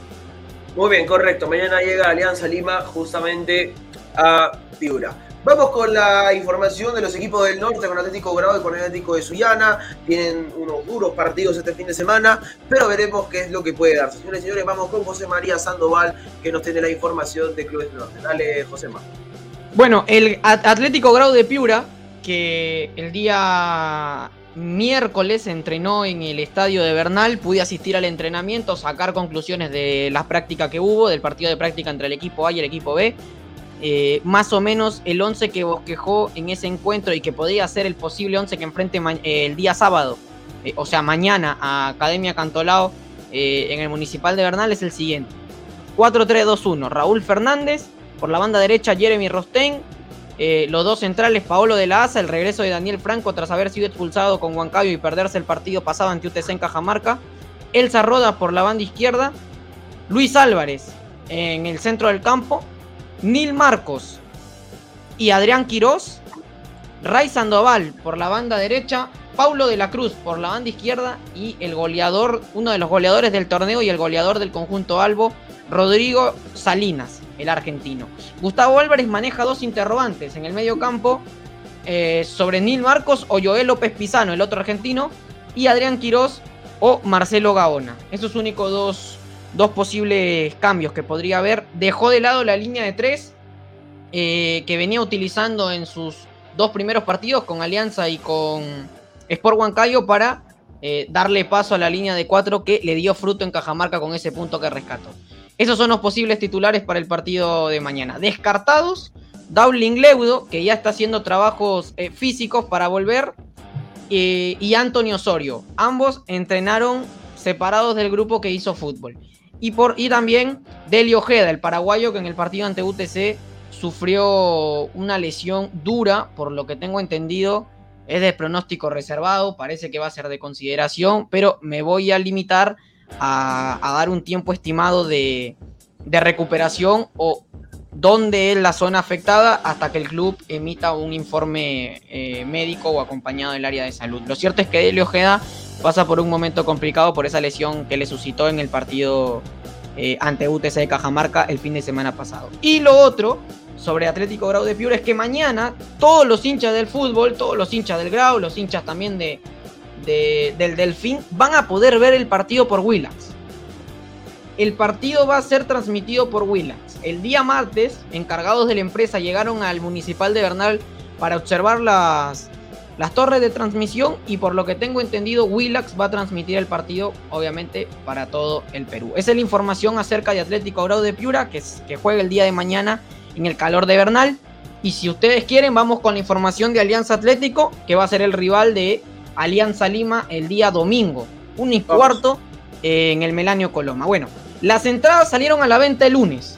Muy bien, correcto. Mañana llega Alianza Lima justamente a Piura. Vamos con la información de los equipos del norte, con Atlético Grado y con Atlético de Suyana. Tienen unos duros partidos este fin de semana, pero veremos qué es lo que puede dar. Señores y señores, vamos con José María Sandoval, que nos tiene la información de Clubes Norte. Dale, José María. Bueno, el Atlético Grado de Piura, que el día miércoles entrenó en el estadio de Bernal, pude asistir al entrenamiento, sacar conclusiones de las prácticas que hubo, del partido de práctica entre el equipo A y el equipo B. Eh, más o menos el 11 que bosquejó en ese encuentro y que podía ser el posible 11 que enfrente eh, el día sábado, eh, o sea, mañana a Academia Cantolao en el Municipal de Bernal es el siguiente. 4-3-2-1, Raúl Fernández, Por la banda derecha, Jeremy Rostein. Eh, los dos centrales, Paolo de la Asa, el regreso de Daniel Franco tras haber sido expulsado con Huancayo y perderse el partido pasado ante UTC en Cajamarca. Elsa Roda por la banda izquierda. Luis Álvarez en el centro del campo. Nil Marcos y Adrián Quirós. Ray Sandoval por la banda derecha. Paulo de la Cruz por la banda izquierda. Y el goleador, uno de los goleadores del torneo y el goleador del conjunto Albo, Rodrigo Salinas, el argentino. Gustavo Álvarez maneja dos interrogantes en el medio campo. eh, sobre Nil Marcos o Joel López Pizano, el otro argentino. Y Adrián Quirós o Marcelo Gaona. Esos únicos dos, dos posibles cambios que podría haber. Dejó de lado la línea de tres eh, que venía utilizando en sus dos primeros partidos con Alianza y con Sport Huancayo para eh, darle paso a la línea de cuatro que le dio fruto en Cajamarca con ese punto que rescató. Esos son los posibles titulares para el partido de mañana. Descartados, Dowling Leudo, que ya está haciendo trabajos eh, físicos para volver, eh, y Antonio Osorio. Ambos entrenaron separados del grupo que hizo fútbol. Y, por, y también Delio Ojeda, el paraguayo que en el partido ante UTC sufrió una lesión dura, por lo que tengo entendido, es de pronóstico reservado, parece que va a ser de consideración, pero me voy a limitar a, dar un tiempo estimado de, de recuperación o dónde es la zona afectada hasta que el club emita un informe eh, médico o acompañado del área de salud. Lo cierto es que Delio Ojeda pasa por un momento complicado por esa lesión que le suscitó en el partido eh, ante UTC de Cajamarca el fin de semana pasado. Y lo otro sobre Atlético Grau de Piura es que mañana todos los hinchas del fútbol, todos los hinchas del Grau, los hinchas también de, de- del Delfín, van a poder ver el partido por Willax. El partido va a ser transmitido por Willax. El día martes, encargados de la empresa llegaron al municipal de Bernal para observar las, las torres de transmisión y por lo que tengo entendido, Willax va a transmitir el partido, obviamente, para todo el Perú. Esa es la información acerca de Atlético Grau de Piura, que, es- que juega el día de mañana en el calor de Bernal. Y si ustedes quieren, vamos con la información de Alianza Atlético, que va a ser el rival de Alianza Lima el día domingo. Un y cuarto eh, en el Melanio Coloma. Bueno, las entradas salieron a la venta el lunes.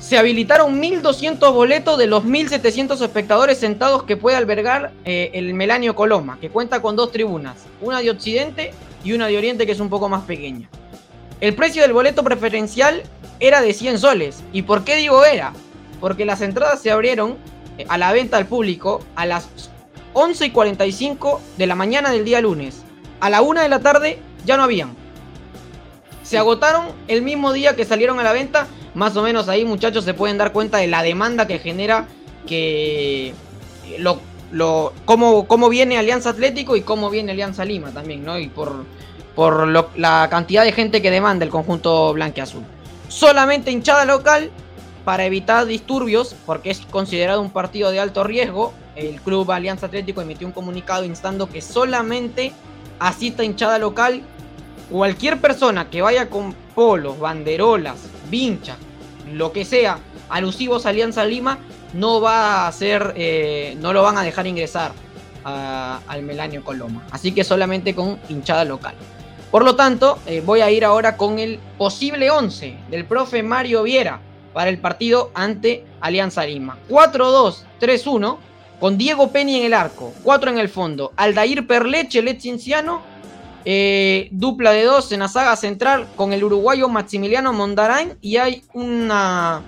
Se habilitaron 1.200 boletos de los 1.700 espectadores sentados que puede albergar eh, el Melanio Coloma, que cuenta con dos tribunas, una de Occidente y una de Oriente que es un poco más pequeña. El precio del boleto preferencial era de 100 soles. ¿Y por qué digo era? Porque las entradas se abrieron eh, a la venta al público a las 11 y 45 de la mañana del día lunes. A la 1 de la tarde ya no habían. Se agotaron el mismo día que salieron a la venta. Más o menos ahí muchachos se pueden dar cuenta de la demanda que genera que eh, lo, lo, cómo, cómo viene Alianza Atlético y cómo viene Alianza Lima también, ¿no? Y por, por lo- la cantidad de gente que demanda el conjunto blanqueazul. Solamente hinchada local para evitar disturbios, porque es considerado un partido de alto riesgo. El club Alianza Atlético emitió un comunicado instando que solamente asista hinchada local. Cualquier persona que vaya con polos, banderolas, vinchas, lo que sea, alusivos a Alianza Lima, no va a ser, eh, no lo van a dejar ingresar al Melanio Coloma. Así que solamente con hinchada local. Por lo tanto, eh, voy a ir ahora con el posible 11 del profe Mario Viera para el partido ante Alianza Lima. 4-2-3-1 con Diego Penny en el arco, 4 en el fondo, Aldair Perleche, Let Cinciano, eh, dupla de dos en la saga central con el uruguayo Maximiliano Mondarain y hay una,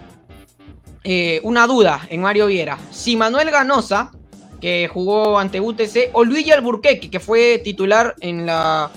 eh, una duda en Mario Viera. Si Manuel Ganosa, que jugó ante UTC, o Luigi Alburqueque, que fue titular en la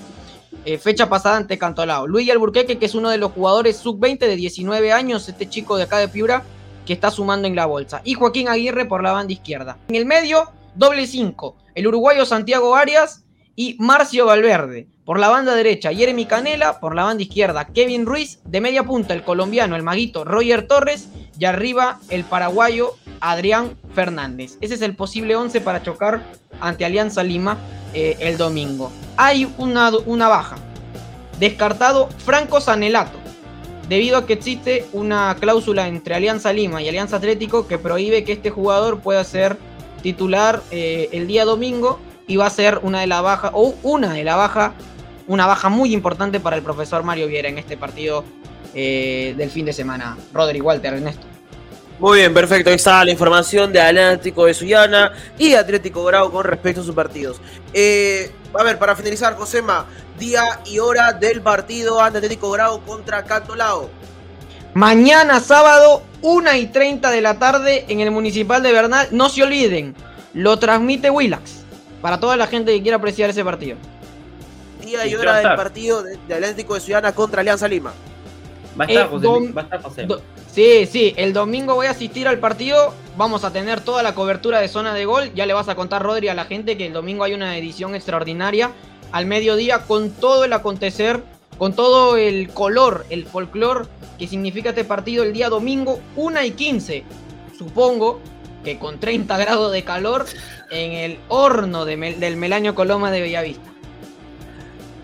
eh, fecha pasada ante Cantolao. Luigi Alburqueque, que es uno de los jugadores sub-20 de 19 años, este chico de acá de Piura, que está sumando en la bolsa. Y Joaquín Aguirre por la banda izquierda. En el medio, doble 5. El uruguayo Santiago Arias y Marcio Valverde. Por la banda derecha, Jeremy Canela. Por la banda izquierda, Kevin Ruiz. De media punta, el colombiano, el maguito Roger Torres. Y arriba, el paraguayo Adrián Fernández. Ese es el posible 11 para chocar ante Alianza Lima eh, el domingo. Hay una, una baja. Descartado Franco Sanelato. Debido a que existe una cláusula entre Alianza Lima y Alianza Atlético que prohíbe que este jugador pueda ser titular eh, el día domingo y va a ser una de la baja o una de la baja una baja muy importante para el profesor Mario Viera en este partido eh, del fin de semana. Rodri Walter Ernesto. Muy bien, perfecto. Ahí está la información de Atlético de Suyana y Atlético Grau con respecto a sus partidos. Eh, a ver, para finalizar, Josema, día y hora del partido ante Atlético Grau contra Cantolao. Mañana sábado, 1 y 30 de la tarde en el Municipal de Bernal. No se olviden, lo transmite Willax. Para toda la gente que quiera apreciar ese partido. Día y ¿Y qué hora del partido de, Atlético de Suyana contra Alianza Lima. Va a estar Eh, José. Va a estar José. Sí, sí, el domingo voy a asistir al partido. Vamos a tener toda la cobertura de zona de gol. Ya le vas a contar, Rodri, a la gente que el domingo hay una edición extraordinaria al mediodía con todo el acontecer, con todo el color, el folclor que significa este partido el día domingo, 1 y 15. Supongo que con 30 grados de calor en el horno de Mel- del Melanio Coloma de Bellavista.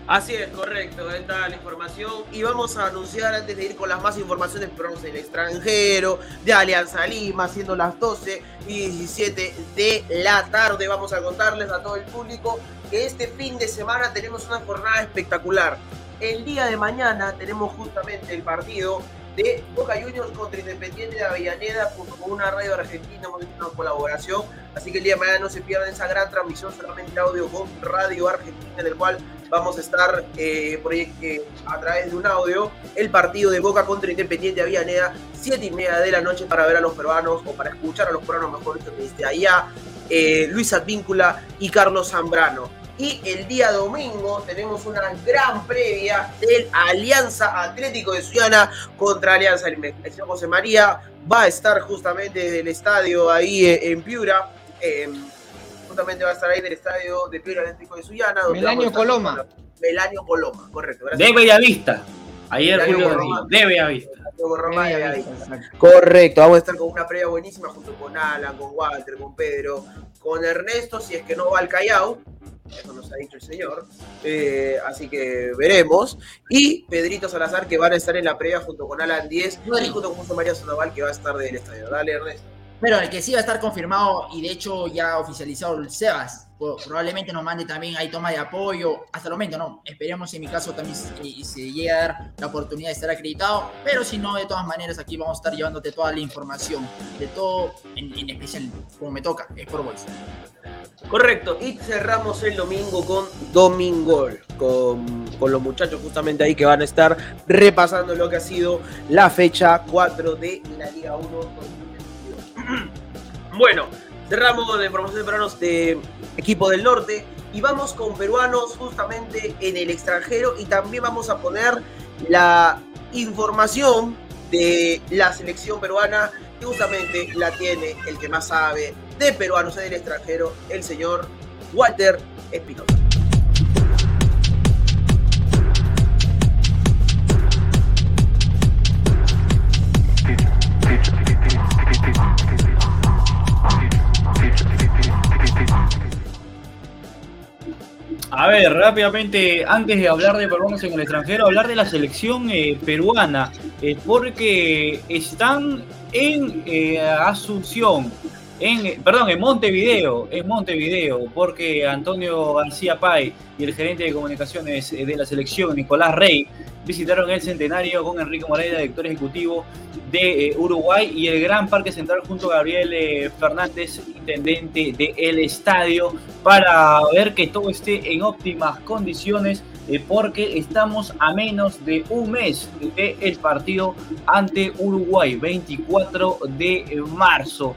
Así es, correcto, está la información. Y vamos a anunciar antes de ir con las más informaciones pero del extranjero, de Alianza Lima, siendo las 12 y 17 de la tarde. Vamos a contarles a todo el público que este fin de semana tenemos una jornada espectacular. El día de mañana tenemos justamente el partido de Boca Juniors contra Independiente de Avellaneda, junto con una radio argentina, hemos hecho una colaboración. Así que el día de mañana no se pierdan esa gran transmisión, solamente audio con Radio Argentina, del cual vamos a estar eh, eh, a través de un audio el partido de Boca contra Independiente de Avellaneda, 7 y media de la noche para ver a los peruanos o para escuchar a los peruanos, mejor dicho, desde allá, eh, Luis Advíncula y Carlos Zambrano. Y el día domingo tenemos una gran previa del Alianza Atlético de Suyana contra Alianza Lima. El señor José María va a estar justamente desde el estadio ahí eh, en Piura. eh, justamente va a estar ahí del estadio de Piura Atlético de Suyana. Melanio Coloma. Melanio Coloma, correcto. Gracias. De Bellavista. Ayer Julio Borromán. decía, de Bellavista. Con Roma de. Exacto. Correcto, vamos a estar con una previa buenísima junto con Alan, con Walter, con Pedro, con Ernesto, si es que no va al Callao, eso nos ha dicho el señor, eh, así que veremos, y Pedrito Salazar que van a estar en la previa junto con Alan 10 y junto con José María Sonaval que va a estar del estadio. Dale Ernesto. Pero el que sí va a estar confirmado y de hecho ya oficializado el Sebas, probablemente nos mande también ahí toma de apoyo. Hasta el momento no, esperemos en mi caso también se, se llegue a dar la oportunidad de estar acreditado, pero si no, de todas maneras aquí vamos a estar llevándote toda la información, de todo, en, especial como me toca, es por Voice. Correcto, y cerramos el domingo con Domingol, con, con los muchachos justamente ahí que van a estar repasando lo que ha sido la fecha 4 de la Liga 1 2022. Bueno, cerramos de información de peruanos de equipo del norte y vamos con peruanos justamente en el extranjero y también vamos a poner la información de la selección peruana que justamente la tiene el que más sabe de peruanos en el extranjero, el señor Walter Espinosa. A ver, rápidamente, antes de hablar de peruanos en el extranjero, hablar de la selección eh, peruana, eh, porque están en eh, Asunción, en, perdón, en Montevideo, en Montevideo, porque Antonio García Pay y el gerente de comunicaciones eh, de la selección, Nicolás Rey, visitaron el centenario con Enrique Moreira, director ejecutivo de eh, Uruguay, y el Gran Parque Central junto a Gabriel eh, Fernández, intendente del estadio, para ver que todo esté en óptimas condiciones, porque estamos a menos de un mes del partido ante Uruguay, 24 de marzo.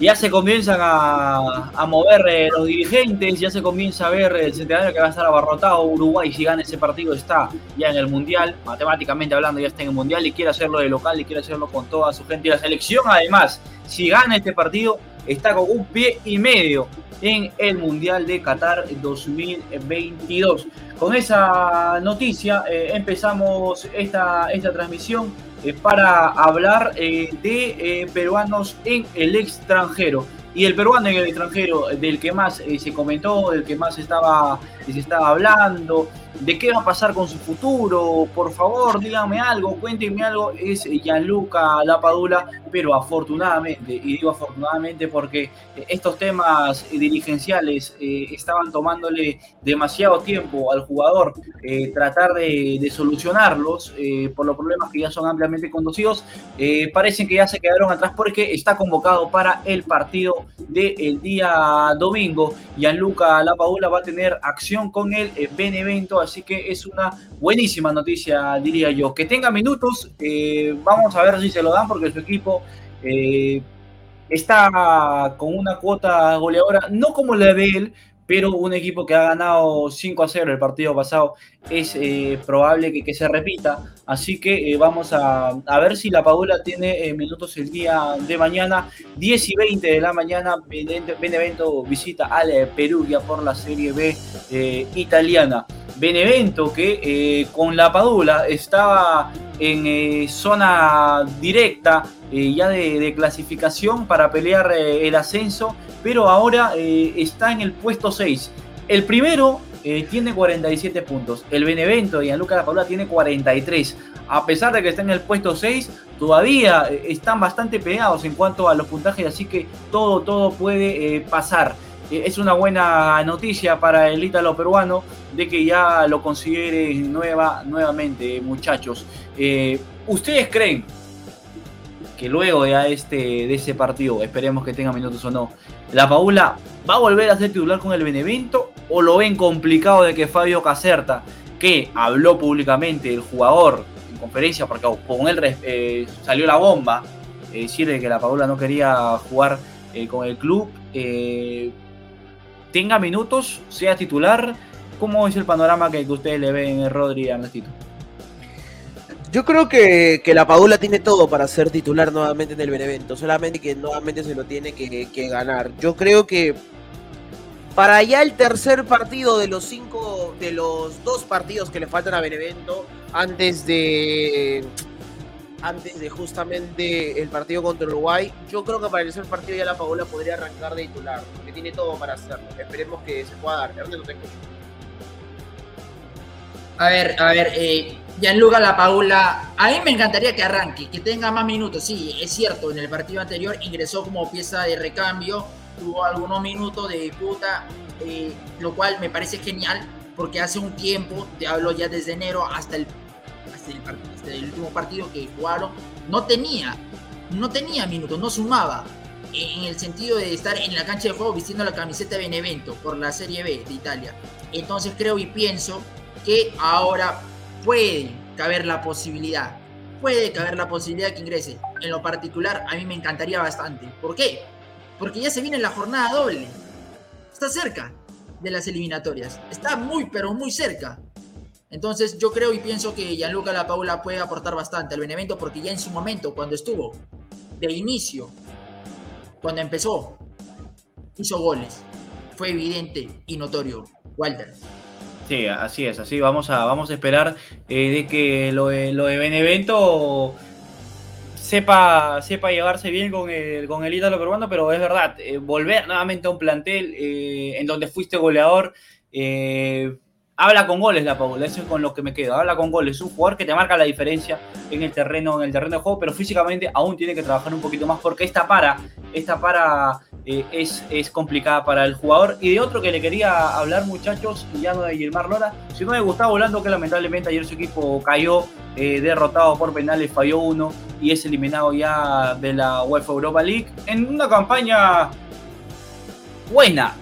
Ya se comienzan a, mover eh, los dirigentes, ya se comienza a ver el centenario que va a estar abarrotado. Uruguay, si gana ese partido, está ya en el Mundial, matemáticamente hablando, ya está en el Mundial y quiere hacerlo de local y quiere hacerlo con toda su gente. Y la selección, además, si gana este partido, está con un pie y medio en el Mundial de Qatar 2022. Con esa noticia eh, empezamos esta, esta transmisión eh, para hablar eh, de peruanos en el extranjero. Y el peruano en el extranjero, del que más se comentó, del que más estaba, se estaba hablando, de qué va a pasar con su futuro, por favor, díganme algo, cuéntenme algo, es Gianluca Lapadula, pero afortunadamente, y digo afortunadamente porque estos temas dirigenciales estaban tomándole demasiado tiempo al jugador tratar de, de solucionarlos por los problemas que ya son ampliamente conocidos, parecen que ya se quedaron atrás porque está convocado para el partido del día domingo. Gianluca Lapaula va a tener acción con el Benevento, así que es una buenísima noticia, diría yo. Que tenga minutos, eh, vamos a ver si se lo dan porque su equipo eh, está con una cuota goleadora, no como la de él, pero un equipo que ha ganado 5 a 0 el partido pasado es eh, probable que, se repita. Así que eh, vamos a, a, ver si la Padula tiene eh, minutos el día de mañana. 10 y 20 de la mañana, Benevento visita al Perugia por la Serie B italiana. Benevento que con la Padula estaba en zona directa ya de, de, clasificación para pelear el ascenso pero ahora eh, está en el puesto 6. El primero eh, tiene 47 puntos. El Benevento y Gianluca La Paula tiene 43. A pesar de que está en el puesto 6, todavía eh, están bastante pegados en cuanto a los puntajes, así que todo, todo puede pasar. es una buena noticia para el ítalo peruano de que ya lo considere nueva, nuevamente, muchachos. ¿Ustedes creen que luego de, este, de ese partido, esperemos que tenga minutos o no, la Paula va a volver a ser titular con el Benevento o lo ven complicado de que Fabio Caserta, que habló públicamente el jugador en conferencia, porque con él eh, salió la bomba, eh, decirle que la Paula no quería jugar eh, con el club, tenga minutos, sea titular. ¿Cómo es el panorama que, ustedes le ven en Rodri y Ernestito? Yo creo que, la Padula tiene todo para ser titular nuevamente en el Benevento, solamente que nuevamente se lo tiene que, ganar. Yo creo que para ya el tercer partido de los cinco, de los dos partidos que le faltan a Benevento, antes de antes de justamente el partido contra Uruguay, yo creo que para el tercer partido ya la Padula podría arrancar de titular, porque tiene todo para hacerlo. Esperemos que se pueda dar. A ver, a ver, eh, Gianluca La Paula, a mí me encantaría que arranque, que tenga más minutos. Sí, es cierto, en el partido anterior ingresó como pieza de recambio, tuvo algunos minutos de disputa, eh, lo cual me parece genial, porque hace un tiempo, te hablo ya desde enero hasta el, hasta el, último partido que jugaron, no tenía, no tenía minutos, no sumaba en el sentido de estar en la cancha de juego vistiendo la camiseta de Benevento por la Serie B de Italia. Entonces creo y pienso que ahora puede caber la posibilidad, puede caber la posibilidad que ingrese. En lo particular, a mí me encantaría bastante. ¿Por qué? Porque ya se viene la jornada doble. Está cerca de las eliminatorias. Está muy, pero muy cerca. Entonces yo creo y pienso que Gianluca La Paula puede aportar bastante al Benevento porque ya en su momento, cuando estuvo de inicio, cuando empezó, hizo goles. Fue evidente y notorio. Walter. Sí, así es, así vamos a, vamos a esperar eh, de que lo lo de Benevento sepa, sepa llevarse bien con el, con el Ítalo peruano, pero es verdad, eh, volver nuevamente a un plantel eh, en donde fuiste goleador, habla con goles la Paula, eso es con lo que me quedo, habla con goles, un jugador que te marca la diferencia en el terreno, en el terreno de juego, pero físicamente aún tiene que trabajar un poquito más porque esta para, esta para eh, es, es, complicada para el jugador. Y de otro que le quería hablar, muchachos, ya no de Gilmar Lora, sino de Gustavo Lando, que lamentablemente ayer su equipo cayó eh, derrotado por penales, falló uno y es eliminado ya de la UEFA Europa League en una campaña buena,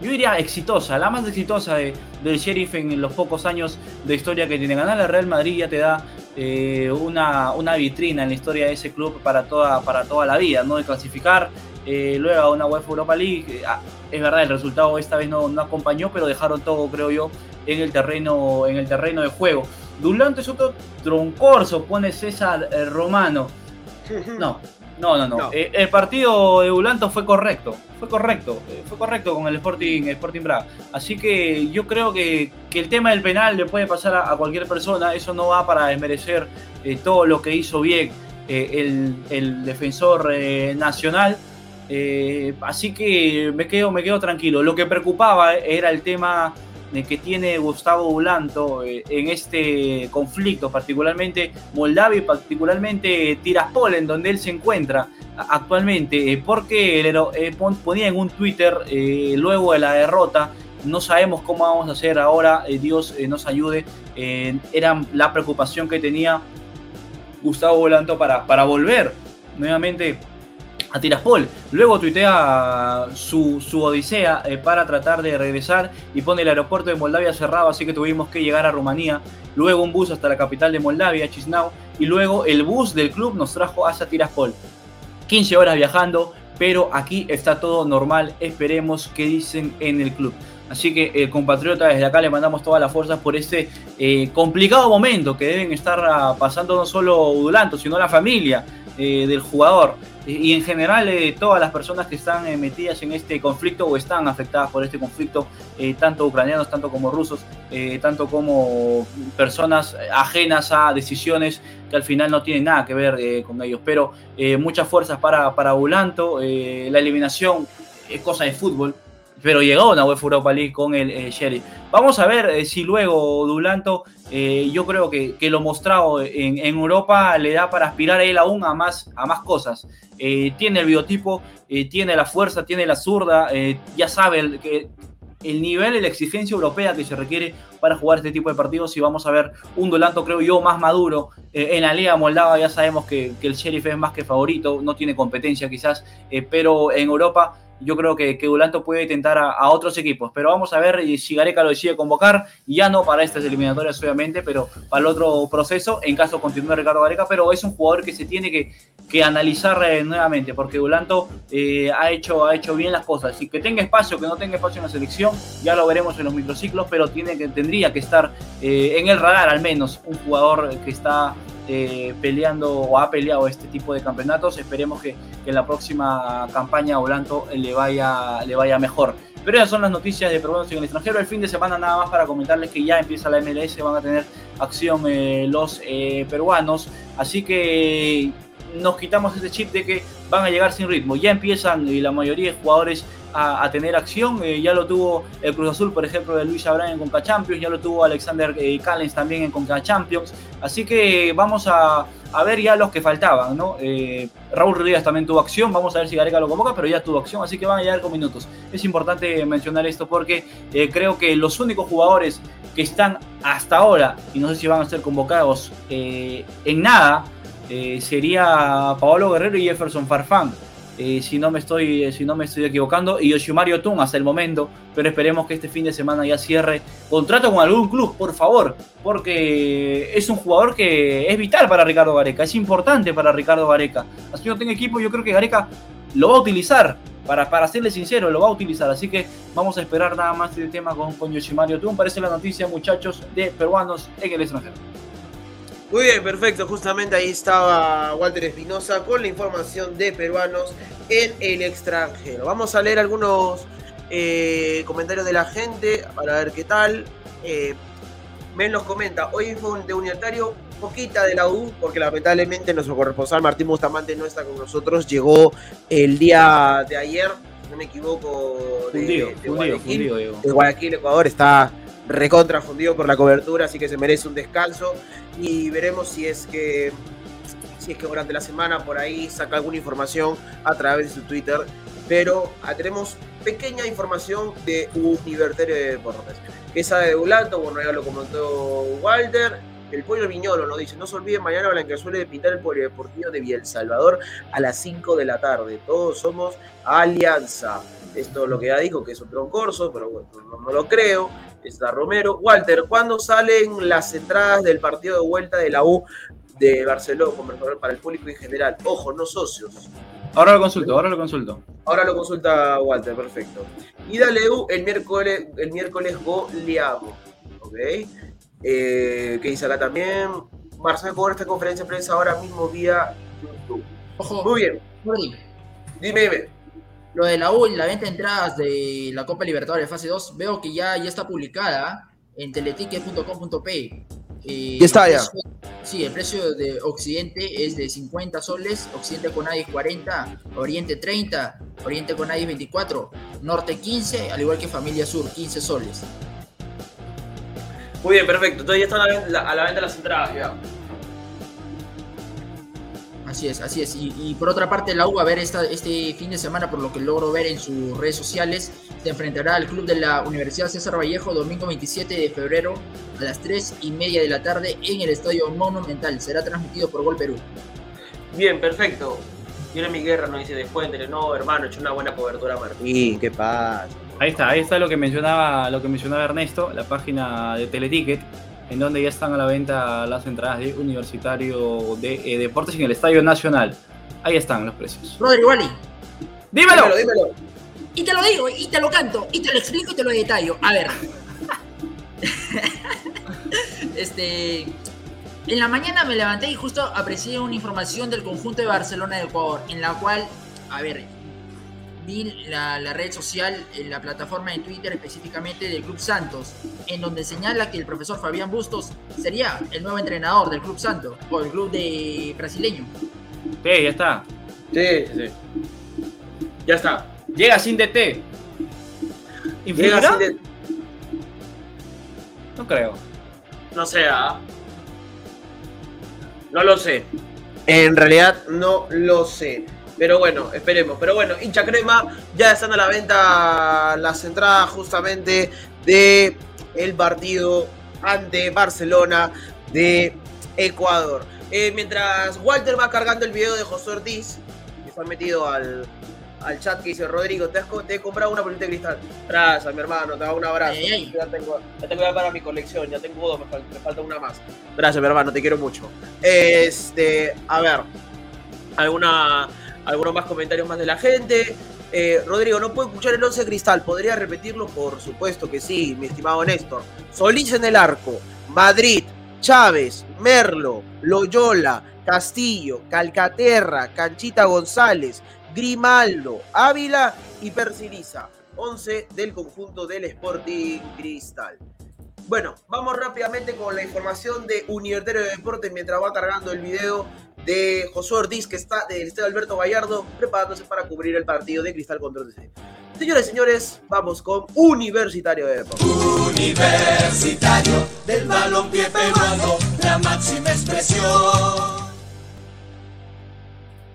yo diría exitosa, la más exitosa de, del Sheriff en los pocos años de historia que tiene. Ganar el Real Madrid ya te da eh, una, una, vitrina en la historia de ese club para toda, para toda la vida, ¿no? De clasificar eh, luego a una UEFA Europa League. Eh, ah, es verdad, el resultado esta vez no, no, acompañó, pero dejaron todo, creo yo, en el terreno, en el terreno de juego. Durante es otro troncorso, pone César Romano. No, no, no, no. Eh, el partido de Ulanto fue correcto. Fue correcto. Eh, fue correcto con el Sporting, Sporting Braga. Así que yo creo que, que, el tema del penal le puede pasar a, cualquier persona. Eso no va para desmerecer eh, todo lo que hizo bien el, el, defensor nacional. así que me quedo, me quedo tranquilo. Lo que preocupaba era el tema eh, que tiene Gustavo Ulanto eh, en este conflicto, particularmente Moldavia y particularmente Tiraspol, en donde él se encuentra actualmente, eh, porque ponía en un Twitter luego de la derrota no sabemos cómo vamos a hacer ahora, Dios nos ayude. era la preocupación que tenía Gustavo Volanto para, para volver nuevamente a Tiraspol. Luego tuitea su, su odisea eh, para tratar de regresar y pone el aeropuerto de Moldavia cerrado, así que tuvimos que llegar a Rumanía. Luego un bus hasta la capital de Moldavia, Chisinau, y luego el bus del club nos trajo hasta Tiraspol. 15 horas viajando, pero aquí está todo normal. Esperemos que dicen en el club. Así que, eh, compatriota, desde acá le mandamos todas las fuerzas por este eh, complicado momento que deben estar ah, pasando no solo Udulanto, sino la familia eh, del jugador y en general eh, todas las personas que están eh, metidas en este conflicto o están afectadas por este conflicto, tanto ucranianos, tanto como rusos, tanto como personas ajenas a decisiones que al final no tienen nada que ver con ellos. Pero muchas fuerzas para, para Ulanto, la eliminación es cosa de fútbol, pero llegó una UEFA Europa League con el eh. Vamos a ver si luego Dulanto, eh, yo creo que, lo mostrado en, Europa le da para aspirar a él aún a más, a más cosas. tiene el biotipo, tiene la fuerza, tiene la zurda, ya sabe el, que el nivel y la exigencia europea que se requiere para jugar este tipo de partidos y vamos a ver un Dulanto, creo yo, más maduro. en la Liga Moldava ya sabemos que, que, el Sheriff es más que favorito, no tiene competencia quizás, pero en Europa yo creo que, que Dulanto puede tentar a, otros equipos. Pero vamos a ver si Gareca lo decide convocar, ya no para estas eliminatorias obviamente, pero para el otro proceso, en caso continúe Ricardo Gareca, pero es un jugador que se tiene que, que analizar eh, nuevamente, porque Dulanto eh, ha, hecho, ha hecho bien las cosas. Y que tenga espacio, que no tenga espacio en la selección, ya lo veremos en los microciclos, pero tiene que, tendría que estar eh, en el radar al menos un jugador que está eh, peleando o ha peleado este tipo de campeonatos. Esperemos que, en la próxima campaña Olanto le vaya, le vaya mejor. Pero esas son las noticias de peruanos en el extranjero. El fin de semana nada más para comentarles que ya empieza la MLS, van a tener acción eh, los eh, peruanos. Así que nos quitamos ese chip de que van a llegar sin ritmo. Ya empiezan y la mayoría de jugadores a, tener acción. Eh, ya lo tuvo el Cruz Azul, por ejemplo, de Luis Abraham en Conca Champions, ya lo tuvo Alexander eh, Callens también en Conca Champions. Así que vamos a, ver ya los que faltaban, ¿no? Eh, Raúl Rodríguez también tuvo acción, vamos a ver si Gareca lo convoca, pero ya tuvo acción, así que van a llegar con minutos. Es importante mencionar esto porque creo que los únicos jugadores que están hasta ahora, y no sé si van a ser convocados en nada, sería Paolo Guerrero y Jefferson Farfán. Si, no me estoy, si no me estoy equivocando, y Yoshimario Tun hasta el momento, pero esperemos que este fin de semana ya cierre contrato con algún club, por favor, porque es un jugador que es vital para Ricardo Gareca, es importante para Ricardo Gareca. Así que no tengo equipo, yo creo que Gareca lo va a utilizar, para, para serle sincero, lo va a utilizar, así que vamos a esperar nada más este tema con, con Yoshimario Tun. Parece la noticia, muchachos, de peruanos en el extranjero. Muy bien, perfecto. Justamente ahí estaba Walter Espinosa con la información de peruanos en el extranjero. Vamos a leer algunos eh, comentarios de la gente para ver qué tal. Eh, Men nos comenta, hoy fue un de unitario, poquita de la U, porque lamentablemente nuestro corresponsal Martín Bustamante no está con nosotros, llegó el día de ayer, no me equivoco, de, de Guayaquil, Ecuador, está recontra fundido por la cobertura, así que se merece un descanso y veremos si es que si es que durante la semana por ahí saca alguna información a través de su Twitter, pero ah, tenemos pequeña información de Universitario de Deportes. Sabe de Bulato, bueno, ya lo comentó Walter, el Pollo Viñolo nos dice, no se olviden mañana suele de pintar el Polideportivo de Biel Salvador a las 5 de la tarde. Todos somos Alianza. Esto es lo que ya dijo, que es un troncorso, pero bueno, no, lo creo. Está Romero. Walter, ¿cuándo salen las entradas del partido de vuelta de la U de Barcelona para el público en general? Ojo, no socios. Ahora lo consulto, ahora lo consulto. Ahora lo consulta Walter, perfecto. Y dale U el miércoles, el miércoles goleamos. ¿Ok? Eh, ¿Qué dice acá también? Marcelo cobra esta conferencia de prensa ahora mismo vía YouTube. Ojo. Muy bien. Dime, dime lo de la U y la venta de entradas de la Copa Libertadores fase 2, veo que ya, ya está publicada en teleticket.com.p. Eh, ya está ya. sí, el precio de Occidente es de 50 soles, Occidente con AIS 40, Oriente 30, Oriente con AIS 24, Norte 15, al igual que Familia Sur, 15 soles. Muy bien, perfecto. Entonces ya están a la, venta- a la venta las entradas ya. Así es, así es. Y, y por otra parte, la U, a ver, esta, este fin de semana, por lo que logro ver en sus redes sociales, se enfrentará al club de la Universidad César Vallejo domingo 27 de febrero a las 3 y media de la tarde en el Estadio Monumental. Será transmitido por Gol Perú. Bien, perfecto. Mi guerra, nos dice después, no, hermano, he hecho una buena cobertura Martín, ¿qué pasa? Ahí está, ahí está lo que mencionaba, lo que mencionaba Ernesto, la página de Teleticket, en donde ya están a la venta las entradas de Universitario de eh, Deportes en el Estadio Nacional. Ahí están los precios. Rodrigo Wally, ¡Dímelo! Dímelo, dímelo. y te lo digo, y te lo canto, y te lo explico y te lo detallo. A ver. este. En la mañana me levanté y justo aprecié una información del conjunto de Barcelona de Ecuador, en la cual, a ver, vi la, la red social, en la plataforma de Twitter específicamente del Club Santos, en donde señala que el profesor Fabián Bustos sería el nuevo entrenador del Club Santos, o el club de brasileño. Sí, ya está. Sí, sí, sí. Ya está. Llega sin DT. Llega ¿Influirá? así de- No creo. No sé, ¿ah? No lo sé. En realidad no lo sé. Pero bueno, esperemos. Pero bueno, hincha crema, ya están a la venta las entradas justamente de el partido ante Barcelona de Ecuador. Eh, mientras Walter va cargando el video de José Ortiz, que está metido al, al chat que dice Rodrigo, te, has te he comprado una bolita de cristal. Gracias, mi hermano, te hago un abrazo. Ey, ey. Ya tengo, ya tengo ya para mi colección, ya tengo dos, me falta una más. Gracias, mi hermano, te quiero mucho. Este, a ver, alguna, algunos más comentarios más de la gente. Eh, Rodrigo, no puedo escuchar el 11 cristal, ¿podría repetirlo? Por supuesto que sí, mi estimado Néstor. Solís en el arco, Madrid, Chávez, Merlo, Loyola, Castillo, Calcaterra, Canchita González, Grimaldo, Ávila y Persiliza. 11 del conjunto del Sporting Cristal. Bueno, vamos rápidamente con la información de Universitario de Deportes mientras va cargando el video de José Ortiz, que está del Estadio Alberto Gallardo, preparándose para cubrir el partido de Cristal contra el DC. Señores y señores, vamos con Universitario de Deportes. Universitario del balompié peruano, la máxima expresión.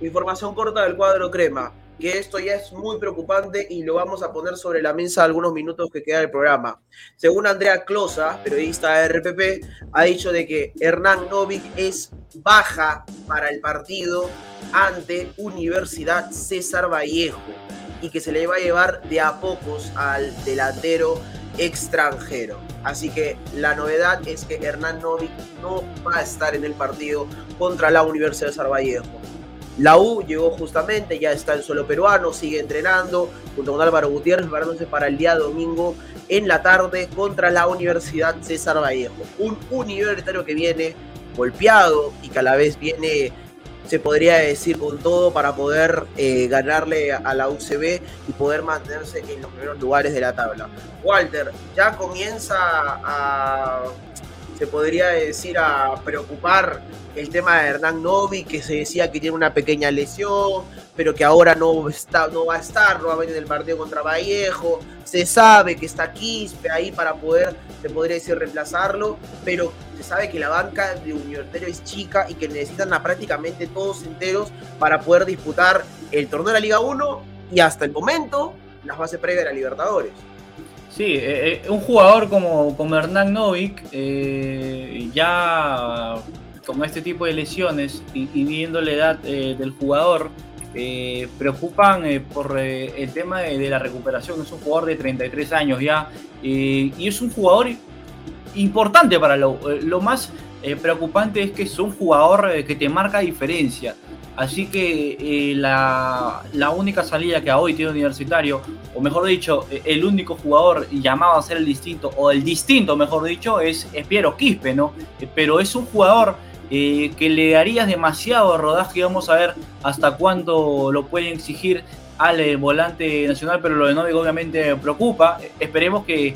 Información corta del cuadro crema, que esto ya es muy preocupante y lo vamos a poner sobre la mesa algunos minutos que queda del programa. Según Andrea Closa, periodista de RPP, ha dicho de que Hernán Novik es baja para el partido ante Universidad César Vallejo y que se le va a llevar de a pocos al delantero extranjero. Así que la novedad es que Hernán Novik no va a estar en el partido contra la Universidad de Vallejo. La U llegó justamente, ya está en suelo peruano, sigue entrenando junto con Álvaro Gutiérrez, preparándose para el día domingo en la tarde contra la Universidad César Vallejo. Un universitario que viene golpeado y que a la vez viene, se podría decir, con todo para poder eh, ganarle a la UCB y poder mantenerse en los primeros lugares de la tabla. Walter, ya comienza a, se podría decir, a preocupar el tema de Hernán Novi, que se decía que tiene una pequeña lesión, pero que ahora no, está, no va a estar nuevamente en el partido contra Vallejo. Se sabe que está Quispe ahí para poder, se podría decir, reemplazarlo, pero se sabe que la banca de Universitario es chica y que necesitan a prácticamente todos enteros para poder disputar el torneo de la Liga 1 y hasta el momento las bases previas de la Libertadores. Sí, eh, eh, un jugador como, como Hernán Novik, eh, ya con este tipo de lesiones y, viendo la edad eh, del jugador, eh, preocupan eh, por eh, el tema de, la recuperación. Es un jugador de 33 años ya y es un jugador importante para lo, lo más preocupante es que es un jugador que te marca diferencia. Así que la, única salida que hoy tiene Universitario, o mejor dicho, el único jugador llamado a ser el distinto, o el distinto, mejor dicho, es, es Piero Quispe, ¿no? Pero es un jugador eh, que le darías demasiado rodaje, vamos a ver hasta cuándo lo pueden exigir al eh, volante nacional, pero lo de Novik obviamente preocupa. Esperemos que,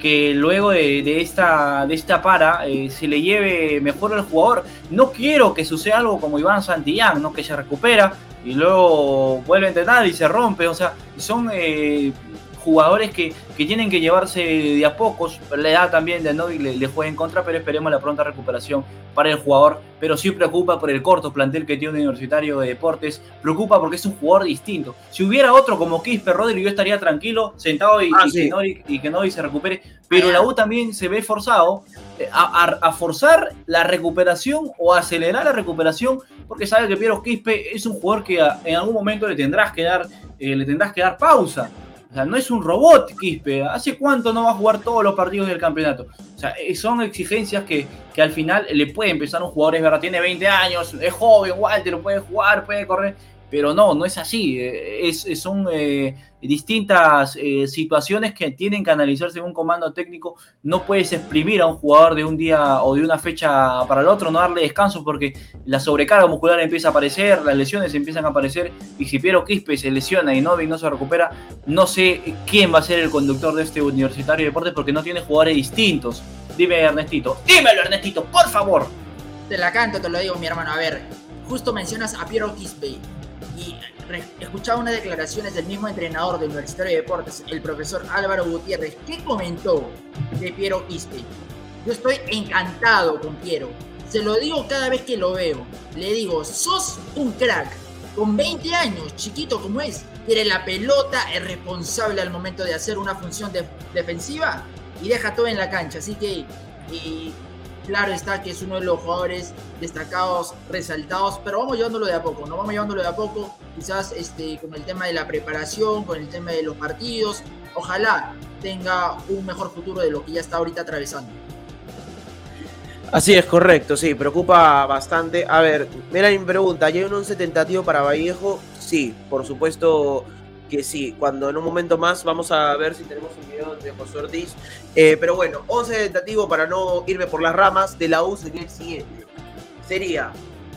que luego de, de esta, de esta para eh, se le lleve mejor al jugador. No quiero que suceda algo como Iván Santillán, ¿no? que se recupera y luego vuelve a entrenar y se rompe. O sea, son eh, jugadores que, que tienen que llevarse de a pocos. La edad también de Novi le, le juega en contra, pero esperemos la pronta recuperación para el jugador. Pero sí preocupa por el corto plantel que tiene Universitario de Deportes. Preocupa porque es un jugador distinto. Si hubiera otro como Quispe Rodri, yo estaría tranquilo, sentado y, Ah, y sí. que Novi, y que Novi se recupere. Pero la U también se ve forzado eh, a, a- a forzar la recuperación o acelerar la recuperación porque sabe que Piero Quispe es un jugador que a- en algún momento le tendrás que dar, eh, le tendrás que dar pausa. O sea, no es un robot Quispe. ¿Hace cuánto no va a jugar todos los partidos del campeonato? O sea, eh, son exigencias que, que al final le puede empezar un jugador, es verdad, tiene 20 años, es joven, Walter, puede jugar, puede correr, pero no, no es así. eh, Es, son eh, distintas eh, situaciones que tienen que analizarse en un comando técnico. No puedes exprimir a un jugador de un día o de una fecha para el otro, no darle descanso porque la sobrecarga muscular empieza a aparecer, las lesiones empiezan a aparecer y si Piero Quispe se lesiona y Novi no se recupera, no sé quién va a ser el conductor de este universitario de deportes porque no tiene jugadores distintos. Dime Ernestito, dímelo Ernestito, por favor. Te la canto, te lo digo, mi hermano. A ver, justo mencionas a Piero Quispe y escuchaba unas declaraciones del mismo entrenador del Universitario de Deportes, el profesor Álvaro Gutiérrez. ¿Qué comentó de Piero Quispe? Yo estoy encantado con Piero. Se lo digo cada vez que lo veo. Le digo, sos un crack. Con 20 años, chiquito como es, tiene la pelota, es responsable al momento de hacer una función de- defensiva y deja todo en la cancha. Así que y claro está que es uno de los jugadores destacados, resaltados, pero vamos llevándolo de a poco, ¿no? Vamos llevándolo de a poco, quizás este, con el tema de la preparación, con el tema de los partidos. Ojalá tenga un mejor futuro de lo que ya está ahorita atravesando. Así es, correcto, sí, preocupa bastante. A ver, mira mi pregunta, ¿ya hay un 11 tentativo para Vallejo? Sí, por supuesto que sí. Cuando en un momento más vamos a ver si tenemos un video de José Ortiz. Eh, pero bueno, 11 tentativo para no irme por las ramas de la U sería el siguiente. Sería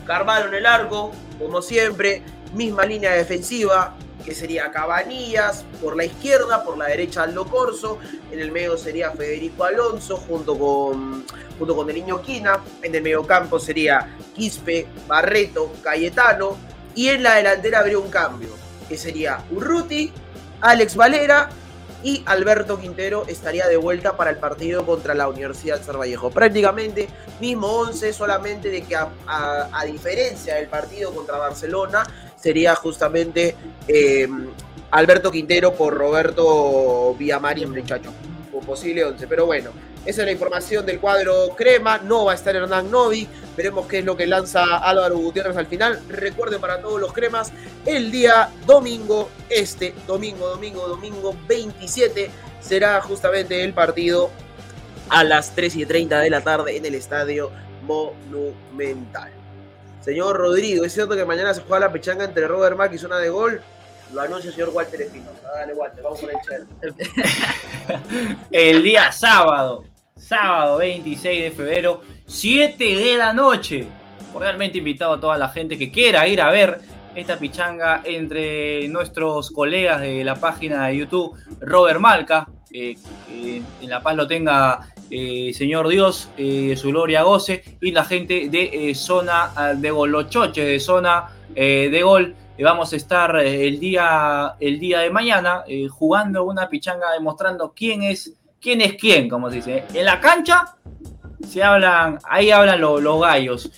Carvalho en el arco, como siempre, misma línea defensiva, que sería Cabanillas por la izquierda, por la derecha Aldo Corso, en el medio sería Federico Alonso junto con junto con el niño Quina. En el mediocampo sería Quispe, Barreto, Cayetano. Y en la delantera habría un cambio, que sería Urruti, Alex Valera y Alberto Quintero estaría de vuelta para el partido contra la Universidad Cervallejo. Prácticamente mismo 11, solamente de que a, diferencia del partido contra Barcelona, sería justamente eh, Alberto Quintero por Roberto Villamarín, muchacho. Posible 11, pero bueno, esa es la información del cuadro Crema. No va a estar Hernán Novi. Veremos qué es lo que lanza Álvaro Gutiérrez al final. Recuerden para todos los cremas, el día domingo, este domingo, domingo, domingo 27, será justamente el partido a las 3 y 30 de la tarde en el Estadio Monumental. Señor Rodrigo, ¿es cierto que mañana se juega la pechanga entre Robert Mack y zona de gol? Lo anuncia el señor Walter Espinosa. Dale, Walter, vamos con el chel. El día sábado, sábado 26 de febrero, 7 de la noche. Realmente invitado a toda la gente que quiera ir a ver esta pichanga entre nuestros colegas de la página de YouTube, Robert Malca, eh, en La Paz lo tenga eh, Señor Dios, eh, su gloria goce, y la gente de eh, zona ah, de gol, los choches de zona de gol. Vamos a estar eh, el, día, el día de mañana eh, jugando una pichanga demostrando quién es quién es quién, como se dice. En la cancha se hablan, ahí hablan lo- los gallos.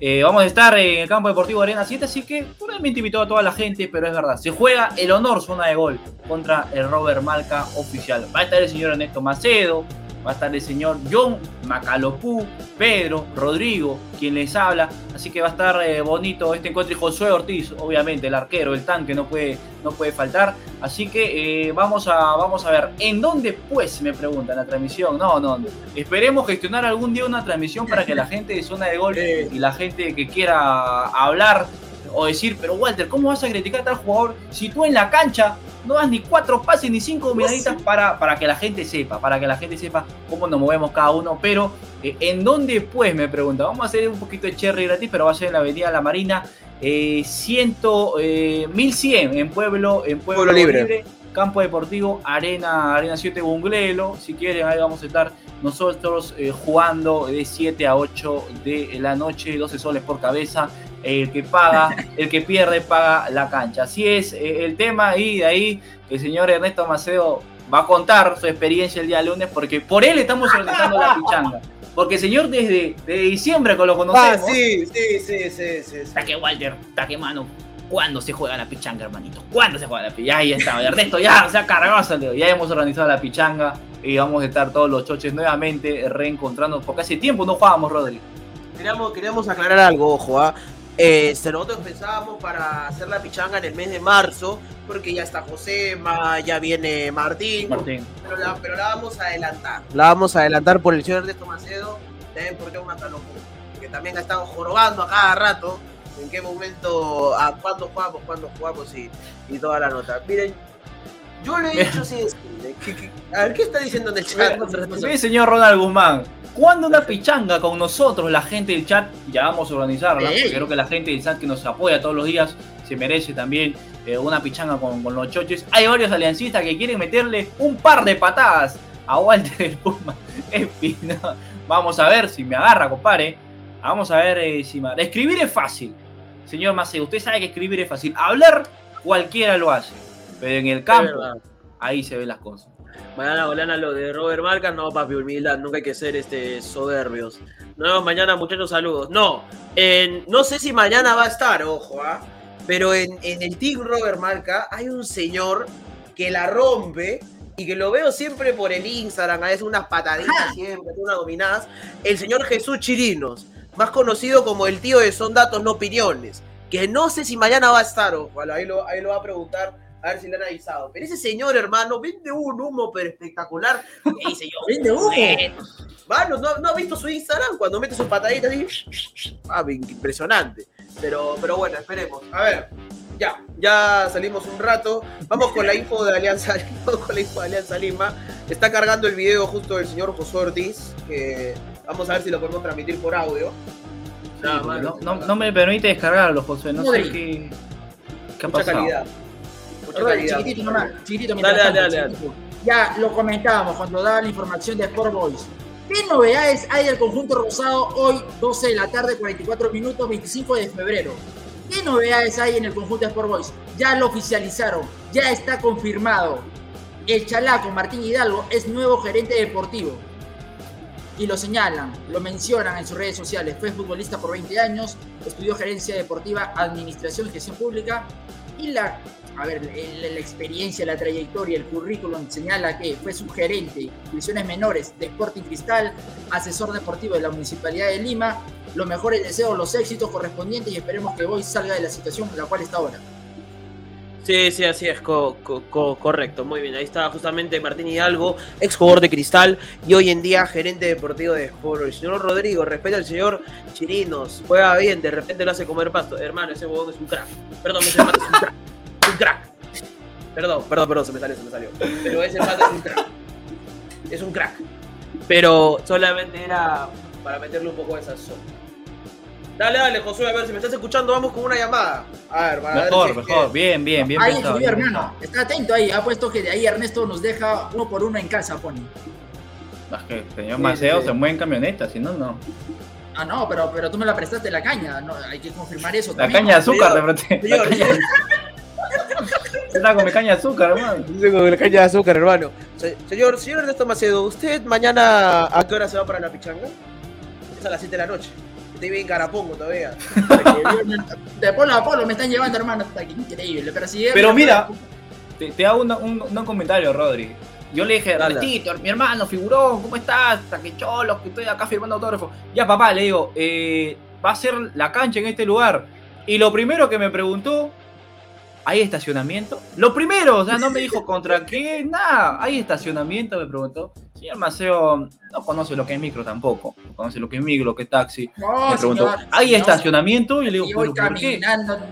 Eh, vamos a estar en el campo deportivo Arena 7, así que realmente invito a toda la gente, pero es verdad, se juega el honor zona de gol contra el Robert Malca oficial. Va a estar el señor Ernesto Macedo, va a estar el señor John Macalopú, Pedro, Rodrigo, quien les habla. Así que va a estar eh, bonito este encuentro. Y Josué Ortiz, obviamente, el arquero, el tanque, no puede, no puede faltar. Así que eh, vamos, a, vamos a ver. ¿En dónde, pues? Me preguntan la transmisión. No, no. no. Esperemos gestionar algún día una transmisión para que la gente de zona de gol y la gente que quiera hablar o decir, pero Walter, ¿cómo vas a criticar a tal jugador si tú en la cancha no das ni cuatro pases ni cinco miraditas para, para que la gente sepa, para que la gente sepa cómo nos movemos cada uno? Pero, eh, ¿en dónde pues? Me pregunta. Vamos a hacer un poquito de cherry gratis, pero va a ser en la Avenida La Marina, eh, 100, eh, 1100 en Pueblo, en Pueblo, Pueblo Libre. Campo Deportivo, Arena, Arena 7 Bunglelo. Si quieren, ahí vamos a estar nosotros eh, jugando de 7 a 8 de la noche, 12 soles por cabeza. El que paga, el que pierde, paga la cancha. Así es eh, el tema. Y de ahí el señor Ernesto Macedo va a contar su experiencia el día lunes porque por él estamos organizando la pichanga. Porque señor desde, desde diciembre que lo Ah, conocemos. sí, sí, sí, sí, sí. sí. Está que Walter, está que mano. ¿Cuándo se juega la pichanga, hermanito? ¿Cuándo se juega la pichanga? Ahí está, Ernesto ya se ha cargado. Ya hemos organizado la pichanga y vamos a estar todos los choches nuevamente reencontrándonos. Porque hace tiempo no jugábamos, Rodri. Queríamos, queríamos aclarar algo, ojo, ¿ah? Este, nosotros pensábamos para hacer la pichanga en el mes de marzo, porque ya está Josema, ya viene Martín, Martín. Pero, la, pero la vamos a adelantar. La vamos a adelantar por el señor Ernesto Macedo, también porque es una locura. Que también ha estado jorobando a cada rato en qué momento, a cuándo jugamos, cuándo jugamos y, y toda la nota. Miren, yo le he dicho sin decirle, que- que- a ver, ¿qué está diciendo en el chat? Sí, señor Ronald Guzmán. ¿Cuándo una pichanga con nosotros, la gente del chat? Ya vamos a organizarla. Porque creo que la gente del chat que nos apoya todos los días se merece también eh, una pichanga con, con los choches. Hay varios aliancistas que quieren meterle un par de patadas a Walter el Puma Espina. Vamos a ver si me agarra, compadre. Vamos a ver eh, si me... Escribir es fácil. Señor Maceo, usted sabe que escribir es fácil. Hablar, cualquiera lo hace. Pero en el campo, ahí se ven las cosas. Mañana golean lo de Robert Marcas, no, papi, humildad, nunca hay que ser este, soberbios. Nos vemos mañana, muchachos, saludos. No, en- no sé si mañana va a estar, ojo, ¿ah? Pero en, en el Team Robert Marca hay un señor que la rompe y que lo veo siempre por el Instagram, a veces unas pataditas siempre, unas dominadas. El señor Jesús Chirinos, más conocido como el tío de Son Datos No Opiniones, que no sé si mañana va a estar, ojo, ahí lo, ahí lo va a preguntar a ver si le han avisado. Pero ese señor, hermano, vende un humo pero espectacular. Y dice yo, ¿Vende humo? bueno. Mano, ¿no, no has visto su Instagram cuando mete sus pataditas así? Ah, impresionante. Pero, pero bueno, esperemos. A ver, ya, ya salimos un rato. Vamos con la info de Alianza Lima. Vamos con la info de Alianza Lima. Está cargando el video justo del señor José Ortiz. Que vamos a ver si lo podemos transmitir por audio. Sí, no, no- no me permite descargarlo, José. No sé qué, qué ha Mucha pasado. calidad. Mucha Rodri, calidad. chiquitito nomás, chiquitito Dale, dale, tanto, dale, chiquitito. Ya lo comentábamos cuando daba la información de Sport Boys. ¿Qué novedades hay del conjunto rosado hoy, 12 de la tarde, 44 minutos, 25 de febrero? ¿Qué novedades hay en el conjunto de Sport Boys? Ya lo oficializaron, ya está confirmado. El chalaco Martín Hidalgo es nuevo gerente deportivo. Y lo señalan, lo mencionan en sus redes sociales. Fue futbolista por 20 años, estudió gerencia deportiva, administración y gestión pública. Y la, a ver, la, la experiencia, la trayectoria, el currículum señala que fue subgerente de divisiones menores de Sporting Cristal, asesor deportivo de la Municipalidad de Lima. Los mejores deseos, los éxitos correspondientes y esperemos que Boy salga de la situación en la cual está ahora. Sí, sí, así es, co- co- co- correcto, muy bien. Ahí está justamente Martín Hidalgo, ex jugador de Cristal y hoy en día gerente deportivo de Sport. El señor Rodrigo, respeta al señor Chirinos, juega bien, de repente lo hace comer pasto. Hermano, ese huevón es un crack. Perdón, ese mate es un crack. Un crack. Perdón, perdón, perdón, se me salió, se me salió. Pero ese mate es un crack. Es un crack. Pero solamente era para meterle un poco de sazón. Dale, dale, Josué, a ver si me estás escuchando, vamos con una llamada. A ver, para ver si Mejor, que- mejor. Bien, bien, bien ahí pensado. bien hermano. pensado. Está atento ahí. Ha puesto que de ahí Ernesto nos deja uno por uno en casa, pone. Es que el señor Sí, Maceo sí. se mueve en camioneta, si no, no. Ah, no, pero, pero tú me la prestaste la caña. No, hay que confirmar eso. La también. caña de azúcar, de Está con mi caña de azúcar, hermano. Con la caña de azúcar, hermano. Se- señor, señor Ernesto Macedo, ¿usted mañana a qué hora se va para la pichanga? Es a las 7 de la noche. Estoy bien carapongo todavía. De polo a polo me están llevando, hermano. Está aquí, increíble. Pero si Pero mira, te, te hago una- un, un comentario, Rodri. Yo le dije, Dale. Ernestito, mi hermano, figurón, ¿cómo estás? Hasta que cholos, que estoy acá firmando autógrafo. Ya, papá, le digo, eh, va a ser la cancha en este lugar. Y lo primero que me preguntó, ¿hay estacionamiento? Lo primero, o sea, no me dijo contra qué, nada. ¿Hay estacionamiento? Me preguntó. Señor Maceo no conoce lo que es micro tampoco. No conoce lo que es micro, lo que es taxi. No, me preguntó, señor, ¿hay señor, estacionamiento? Y le digo, Y voy ¿pero por qué?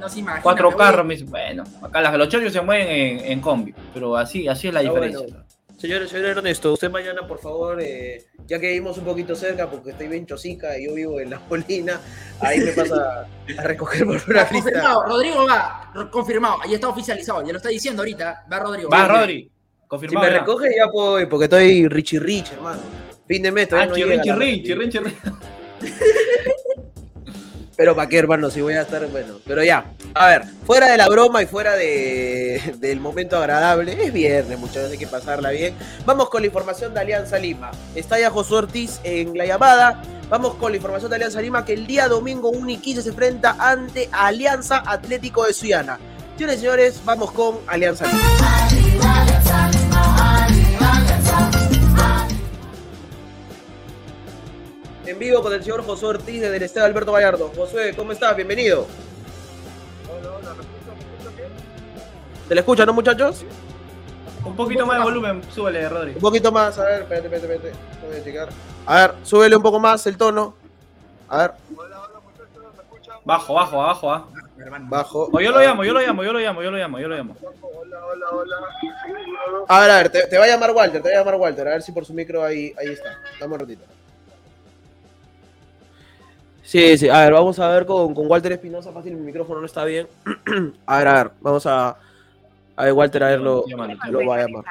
no se imagina. Cuatro voy- carros, me dice, bueno, acá los chochos se mueven en, en combi, pero así, así es la diferencia. bueno. Señor, señor Ernesto, usted mañana, por favor, eh, ya que vivimos un poquito cerca, porque estoy bien chosica y yo vivo en La Molina, ahí me pasa a recoger por una confirmado, Rodrigo va, confirmado, ahí está oficializado, ya lo está diciendo ahorita, va Rodrigo. Va. Rodri, Si confirmado. me ya. recoge ya puedo ir, porque estoy Richie Rich, hermano. Fin de mes, todavía Ah, no chirrin, partida. chirrin, chirrin. Pero para qué, hermano, si voy a estar, bueno, pero ya. A ver, fuera de la broma y fuera de, del momento agradable, es viernes, muchachos, hay que pasarla bien. Vamos con la información de Alianza Lima. Está ya Josué Ortiz en la llamada. Vamos con la información de Alianza Lima, que el día domingo 1 y 15 se enfrenta ante Alianza Atlético de Suyana. Señores señores, vamos con Alianza Lima. En vivo con el señor Josué Ortiz desde el Estadio Alberto Gallardo. Josué, ¿cómo estás? Bienvenido. ¿Se le escucha, no, muchachos? Un poquito más de volumen, súbele, Rodri. Un poquito más, a ver, espérate, espérate, espérate. Voy a checar. A ver, súbele un poco más el tono. A ver, Bajo, bajo, abajo, ah. bajo. O yo lo llamo, yo lo llamo, yo lo llamo, yo lo llamo, yo lo llamo. A ver, a ver, te, te va a llamar Walter, te va a llamar Walter. A ver si por su micro ahí, ahí está. Dame un ratito. Sí, sí, a ver, vamos a ver con, con Walter Espinosa. Fácil, mi micrófono no está bien. a ver, a ver, vamos a. A ver, Walter, a ver, lo, lo va a llamar.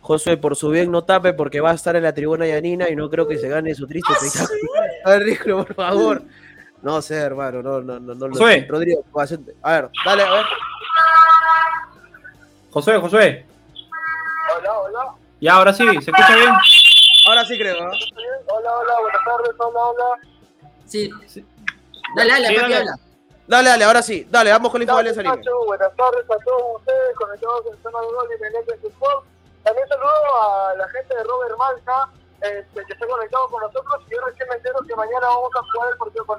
Josué, por su bien no tape porque va a estar en la tribuna Yanina y no creo que se gane su triste espectáculo. A ver, Rico, por favor. No sé, hermano, no, no, no, no. lo Josué. sé. Rodrigo, paciente. a ver, dale, a ver. Josué, Josué. Hola, hola. Ya, ahora sí, ¿se escucha bien? Ahora sí creo, ¿no? Hola, hola, buenas tardes, hola, hola. Sí. Dale, dale, Sí, dale. habla. Dale, dale, ahora sí. Dale, vamos con la info. Muchachos, buenas tardes a todos ustedes conectados en zona de gol y Menéndez Fútbol. También saludo a la gente de Robert Malta, este, que está conectado con nosotros y yo recién me entero que mañana vamos a jugar el partido con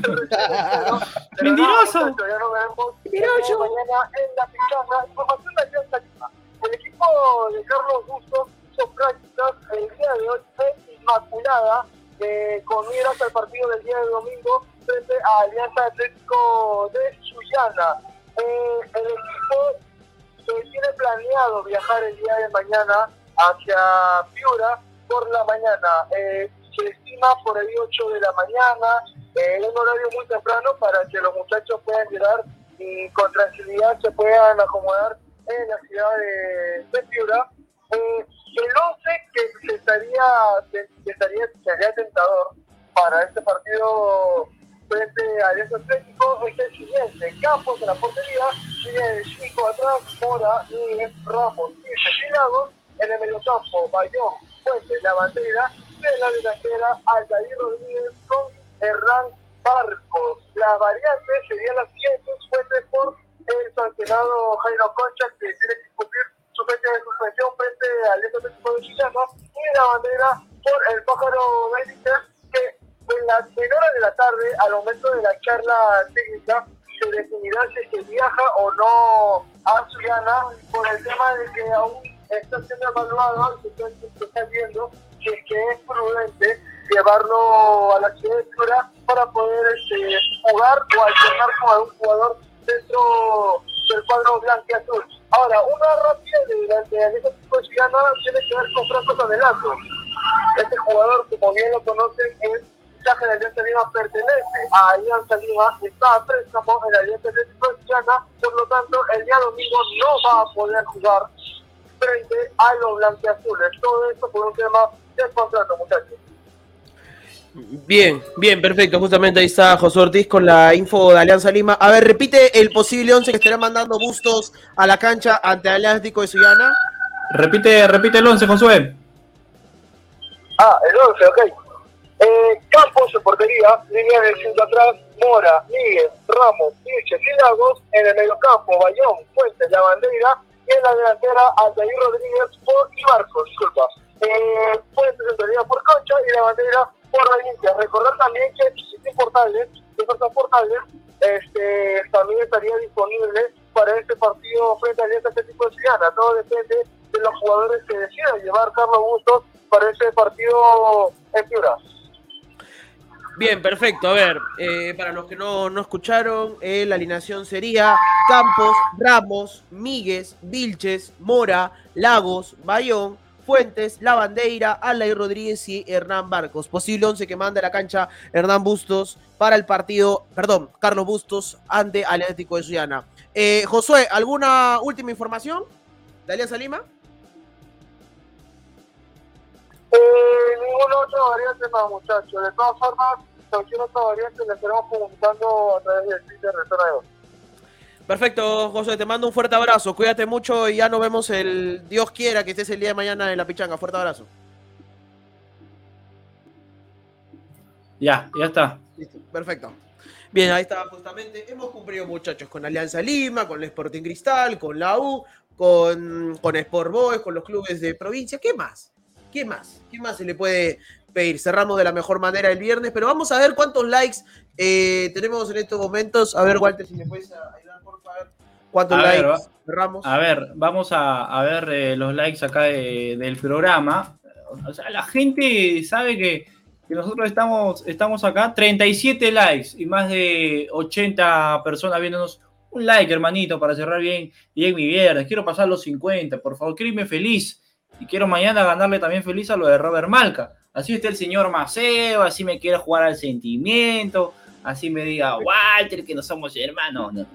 pero Mentiroso. Ya nos veremos eh, mañana en la picana. Información de Alianza Lima. El equipo de Carlos Bustos hizo prácticas el día de hoy en Inmaculada eh, con miras al partido del día de domingo frente a Alianza Atlético de Sullana. Eh, el equipo eh, tiene planeado viajar el día de mañana hacia Piura por la mañana. Eh, se estima por ahí 8 de la mañana, eh, un horario muy temprano para que los muchachos puedan llegar y con tranquilidad se puedan acomodar en la ciudad de, de Piura. Eh, el 11 que, estaría, estaría, sería tentador para este partido frente a Alianza Atlético es el siguiente. Campos en la portería, de 5 atrás, Mora, Núñez, Ramos, y Lagos, en el mediocampo, Bayón, Fuentes, La Bandera, en la delantera, Aldair Rodríguez con Hernán Barcos. Las variantes serían las siguientes, Fuentes por el sancionado Jairo Concha, que tiene que cumplir su de suspensión frente al Atlético de y La Bandera por el Pájaro Benítez, que en las menores de la tarde, al momento de la charla técnica, se definirá si se viaja o no a Suyana por el tema de que aún está siendo evaluado, se está, se está viendo si es que es prudente llevarlo a la ciudad de para poder este, jugar o alternar con algún jugador dentro del cuadro blanco y azul. Ahora, una rápida de la de este tipo de tiene que ver con Franco Adelanto. Este jugador, como bien lo conocen, es fichaje de Alianza Lima pertenece a Alianza Lima, está a préstamo en Alianza de Chana, por lo tanto el día domingo no va a poder jugar frente a los blanqueazules. Todo esto por un tema del contrato, muchachos. Bien, bien, perfecto. Justamente ahí está José Ortiz con la info de Alianza Lima. A ver, repite el posible 11 que estará mandando Bustos a la cancha ante Atlético de Suyana. Repite, repite el 11, Josué. Ah, el 11, ok. Eh, Campos en portería, línea de 5 atrás, Mora, Miguel, Ramos, Vilches y Lagos, en el medio campo, Bayón, Fuentes, La Bandera, y en la delantera, Aldair Rodríguez por, y Marcos, disculpa. Eh, Fuentes en por Concha y La Bandera por Valencia. Recordar también que Chiquitín Portales, Jefferson Portales, este, también estaría disponible para este partido frente a Alianza Atlético de Ciudad. Todo depende de los jugadores que decidan llevar Carlos Bustos para ese partido en Piura. Bien, perfecto. A ver, eh, para los que no, no escucharon, eh, la alineación sería Campos, Ramos, Míguez, Vilches, Mora, Lagos, Bayón, Fuentes, La Bandeira, Alain Rodríguez y Hernán Barcos. Posible 11 que manda a la cancha Hernán Bustos para el partido, perdón, Carlos Bustos ante Atlético de Suyana. Eh, Josué, ¿alguna última información de Alianza Lima? Eh, ninguna otra variante más, muchachos. De todas formas, cualquier otra variante la estaremos comunicando a través del Twitter de Zona de. Perfecto, José, te mando un fuerte abrazo. Cuídate mucho y ya nos vemos el Dios quiera que estés el día de mañana en la pichanga. Fuerte abrazo. Ya, ya está. Listo, perfecto. Bien, ahí está justamente. Hemos cumplido, muchachos, con Alianza Lima, con el Sporting Cristal, con la U, con, con Sport Boys, con los clubes de provincia. ¿Qué más? ¿Qué más? ¿Qué más se le puede pedir? Cerramos de la mejor manera el viernes, pero vamos a ver cuántos likes eh, tenemos en estos momentos. A ver, Walter, si me puedes ayudar. ¿Cuántos A ver, likes cerramos? A ver, vamos a, a ver eh, los likes acá de- del programa. O sea, la gente sabe que, que nosotros estamos, estamos acá. 37 likes y más de 80 personas viéndonos. Un like, hermanito, para cerrar bien, bien mi viernes. Quiero pasar los 50, por favor, quiero irme feliz. Y quiero mañana ganarle también feliz a lo de Robert Malca. Así está el señor Maceo, así me quiere jugar al sentimiento, así me diga, Walter, que no somos hermanos. No.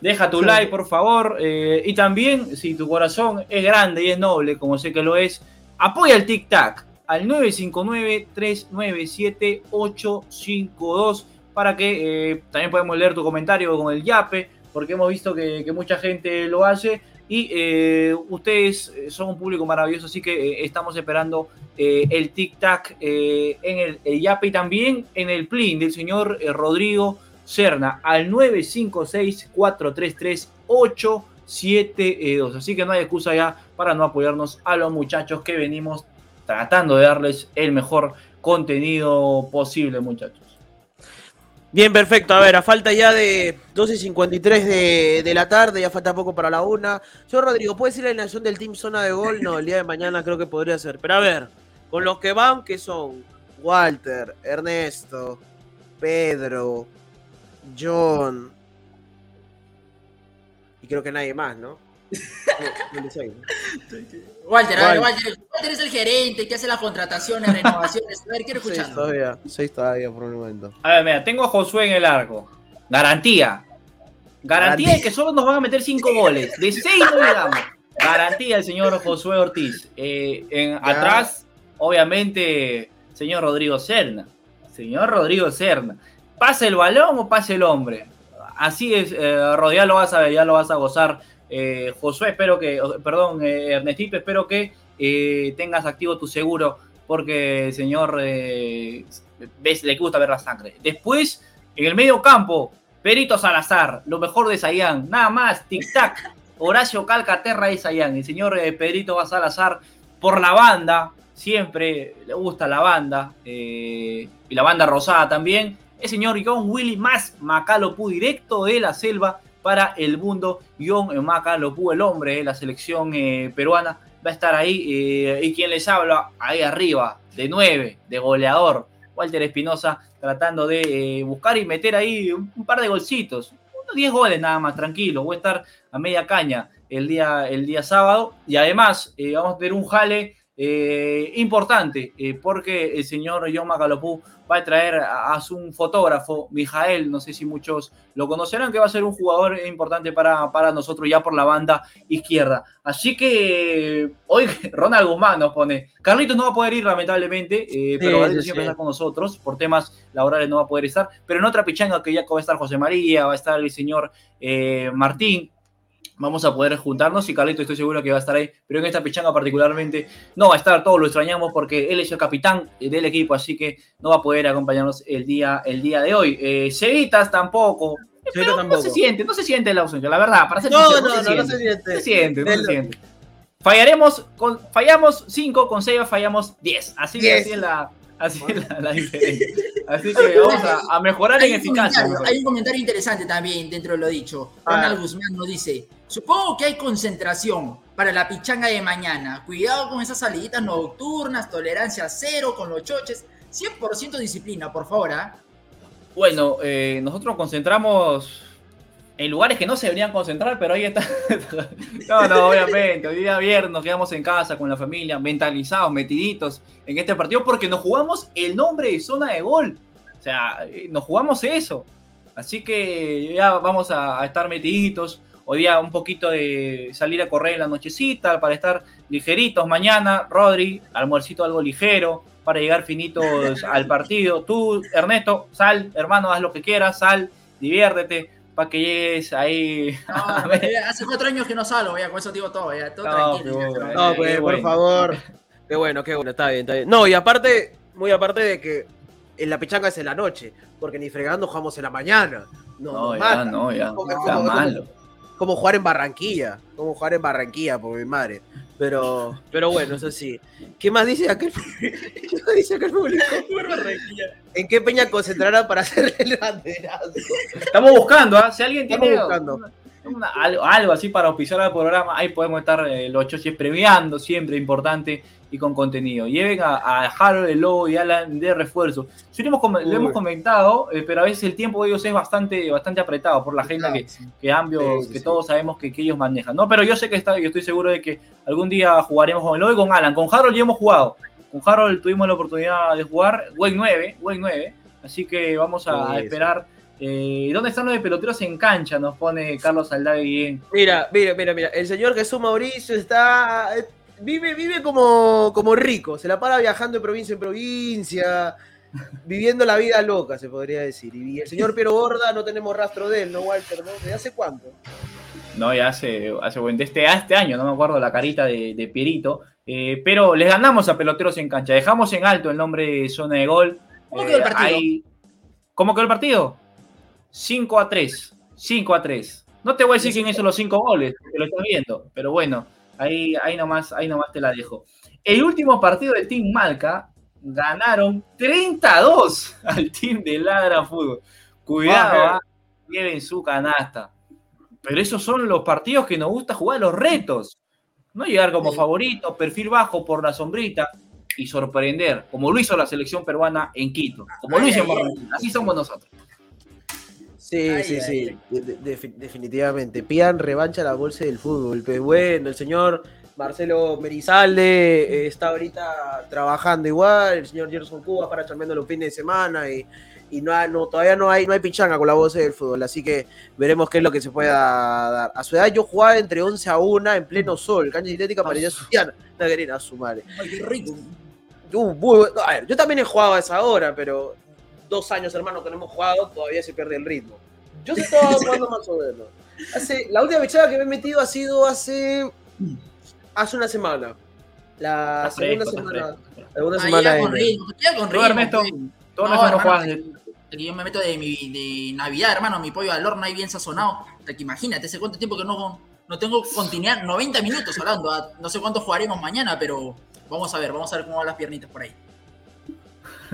Deja tu like, por favor. eh, y también, si tu corazón es grande y es noble, como sé que lo es, apoya el Tic Tac al 959-397-852 para que eh, también podemos leer tu comentario con el Yape, porque hemos visto que, que mucha gente lo hace. Y eh, ustedes son un público maravilloso, así que eh, estamos esperando el Tic Tac eh, en el, el Yape y también en el Plin del señor Rodrigo Serna al 956-433-872. Así que no hay excusa ya para no apoyarnos a los muchachos que venimos tratando de darles el mejor contenido posible, muchachos. Bien, perfecto. A ver, a falta ya de 12.53 de, de la tarde, ya falta poco para la una. Señor Rodrigo, ¿puede ser la alineación del Team Zona de Gol? No, el día de mañana creo que podría ser. Pero a ver, con los que van, que son Walter, Ernesto, Pedro, John. Y creo que nadie más, ¿no? No, no le sé, ¿no? Walter, a ver, Walter. Walter, Walter es el gerente que hace las contrataciones, renovaciones. A ver, quiero Seis escucharlo. todavía, seis todavía por el momento. A ver, mira, tengo a Josué en el arco. Garantía. Garantía de que solo nos van a meter cinco goles. De seis no llegamos. Garantía el señor Josué Ortiz. Eh, en, atrás, obviamente, señor Rodrigo Serna. Señor Rodrigo Serna. ¿Pasa el balón o pasa el hombre? Así es, eh, vas a ver, ya lo vas a gozar. Eh, Josué, espero que, perdón, eh, espero que eh, tengas activo tu seguro, porque el señor eh, ves, le gusta ver la sangre. Después, en el medio campo, Perito Salazar, lo mejor de Sayán, nada más, tic-tac. Horacio Calcaterra de Sayán, el señor eh, Pedrito Salazar por la banda, siempre le gusta la banda, y la banda rosada también. El señor John Willy más Macalopú, directo de la selva para el mundo. John Macalopú, el hombre de la selección eh, peruana, va a estar ahí. eh, y quien les habla, ahí arriba, de 9, de goleador, Walter Espinosa, tratando de eh, buscar y meter ahí un, par de golcitos. Unos 10 goles nada más, tranquilo. Voy a estar a media caña el día, el día sábado. Y además, vamos a tener un jale importante, porque el señor John Macalopú va a traer a, a su fotógrafo, Mijael, no sé si muchos lo conocerán, que va a ser un jugador importante para, para nosotros ya por la banda izquierda. Así que hoy Ronald Guzmán nos pone, Carlitos no va a poder ir lamentablemente, eh, pero Sí, sí, siempre sí. está con nosotros, por temas laborales no va a poder estar, pero en otra pichanga que ya va a estar José María, va a estar el señor eh, Martín, vamos a poder juntarnos y Carlito estoy seguro que va a estar ahí, pero en esta pichanga particularmente no va a estar, todos lo extrañamos porque él es el capitán del equipo, así que no va a poder acompañarnos el día, el día de hoy. Eh, tampoco. Pero tampoco. No se siente, no se siente la ausencia, la verdad, para ser No, sincero, no, no, no se siente. No se siente, no se siente. Fallaremos, con, fallamos 5, con Seba fallamos 10. Así que así es la, así la, la diferencia. Así que vamos a, a mejorar en eficacia. hay un comentario interesante también dentro de lo dicho. Ronald. Guzmán nos dice, supongo que hay concentración para la pichanga de mañana. Cuidado con esas saliditas nocturnas, tolerancia cero con los choches. 100% disciplina, por favor, ¿ah? Bueno, eh, nosotros concentramos en lugares que no se deberían concentrar, pero ahí está. no, no, obviamente. Hoy día viernes nos quedamos en casa con la familia, mentalizados, metiditos en este partido, porque nos jugamos el nombre de zona de gol. O sea, eh, nos jugamos eso. Así que ya vamos a, a estar metiditos. Hoy día un poquito de salir a correr en la nochecita para estar ligeritos. Mañana, Rodri, almuercito algo ligero para llegar finitos al partido. Tú, Ernesto, sal, hermano, haz lo que quieras, sal, diviértete, para que llegues ahí. No, hace cuatro años que no salgo, ya, con eso digo todo, ya, todo No, tranquilo. pero bueno. No, Eh, pues, por bueno. favor. Qué bueno, qué bueno, está bien, está bien. No, y aparte, muy aparte de que en la pichanga es en la noche, porque ni fregando jugamos en la mañana. No, No, ya, no, ya. Está como- malo. Como jugar en Barranquilla, como jugar en Barranquilla, por mi madre. Pero, pero bueno, eso sí. ¿Qué más dice aquel? ¿Qué más dice aquel público? ¿En qué peña concentrará para hacer el banderazo? Estamos buscando, ¿ah? Si alguien Estamos tiene buscando. una- una- algo, algo así para auspiciar al programa, ahí podemos estar eh, los choches premiando, siempre importante y con contenido. Lleven a, a Harold, el Lobo y Alan de refuerzo. Sí, lo hemos, com- lo hemos comentado, eh, pero a veces el tiempo de ellos es bastante, bastante apretado por la agenda que, que ambos, Sí, sí, que sí. todos sabemos que, que ellos manejan. No, pero yo sé que está, yo estoy seguro de que algún día jugaremos con el Lobo y con Alan. Con Harold ya hemos jugado. Con Harold tuvimos la oportunidad de jugar Wake 9, Wake 9. Así que vamos a Sí, sí. esperar. Eh, ¿Dónde están los de peloteros en cancha? Nos pone Carlos Aldave bien. Mira, mira, mira, mira. El señor Jesús Mauricio está. Vive, vive como, como rico. Se la para viajando de provincia en provincia. Viviendo la vida loca, se podría decir. Y el señor Piero Borda no tenemos rastro de él, ¿no, Walter? ¿no? ¿De hace cuánto? No, ya hace, hace buen de este, este año, no me acuerdo la carita de, de Pierito. Eh, pero les ganamos a peloteros en cancha. Dejamos en alto el nombre de zona de gol. ¿Cómo quedó el Eh, partido? ahí- ¿Cómo quedó el partido? 5 a 3. 5 a 3. No te voy a decir quién hizo los 5 goles, que lo estás viendo. Pero bueno, ahí, ahí, nomás, ahí nomás te la dejo. El último partido del Team Malca ganaron 32 al Team de Ladra Fútbol. Cuidado, Ah, ah, lleven su canasta. Pero esos son los partidos que nos gusta jugar, los retos. No llegar como favorito, perfil bajo por la sombrita y sorprender, como lo hizo la selección peruana en Quito, como lo hizo en Barranquilla. Así somos nosotros. Sí, Ay, sí, ay, sí. De- de- defi- definitivamente. Pidan revancha a la bolsa del fútbol. Pues bueno, el señor Marcelo Merizalde eh, está ahorita trabajando igual. El señor Gerson Cuba para chambeando los fines de semana. Y, y no, no, todavía no hay, no hay pichanga con la voz del fútbol. Así que veremos qué es lo que se pueda dar. A su edad yo jugaba entre 11 a 1 en pleno sol. Cancha sintética parecía Suyana. No quería a su madre. Ay, qué rico. Uh, muy. A ver, yo también he jugado a esa hora, pero dos años, hermano, que no hemos jugado, todavía se pierde el ritmo. Yo sí estaba jugando más o menos. Hace, la última fechada que me he metido ha sido hace, hace una semana. La Está segunda fresco, semana. segunda Ah, semana ya con ritmo, ya con ritmo. Ernesto. Tú, No, hermano, juegas que- yo me meto de, mi, de Navidad, hermano, mi pollo al horno ahí bien sazonado. Sea, que imagínate, hace cuánto tiempo que no, no tengo continuidad, 90 minutos hablando. ah, No sé cuánto jugaremos mañana, pero vamos a ver, vamos a ver cómo van las piernitas por ahí.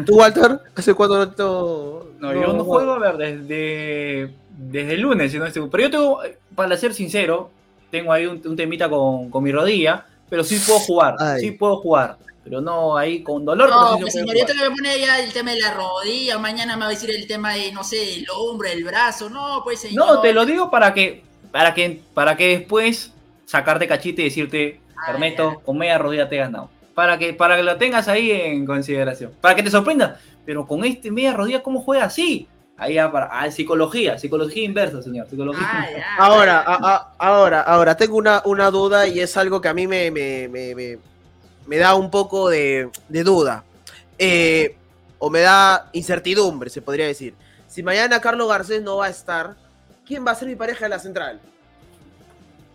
¿Tú, Walter? ¿Hace cuánto no, to- No, yo no juego, a ver, desde, desde el lunes, si no estoy- Pero yo tengo, para ser sincero, tengo ahí un, un temita con, con mi rodilla, pero sí puedo jugar, Ay. sí puedo jugar. Pero no ahí con dolor, No, pues se puede señorito jugar. que me pone ya el tema de la rodilla, mañana me va a decir el tema de, no sé, el hombro, el brazo. No, pues señor. No, te lo digo para que, para que, para que después sacarte cachite y decirte, Ernesto, con media rodilla te he ganado. Para que, para que lo tengas ahí en consideración. Para que te sorprenda. Pero con este media rodilla, ¿cómo juega así? Ahí ya para, ah, psicología, psicología inversa, señor. Psicología Ah, inversa. Ahora, a- a- ahora, ahora, tengo una, una duda y es algo que a mí me, me, me, me- me da un poco de, de duda. Eh, o me da incertidumbre, se podría decir. Si mañana Carlos Garcés no va a estar, ¿quién va a ser mi pareja de la central?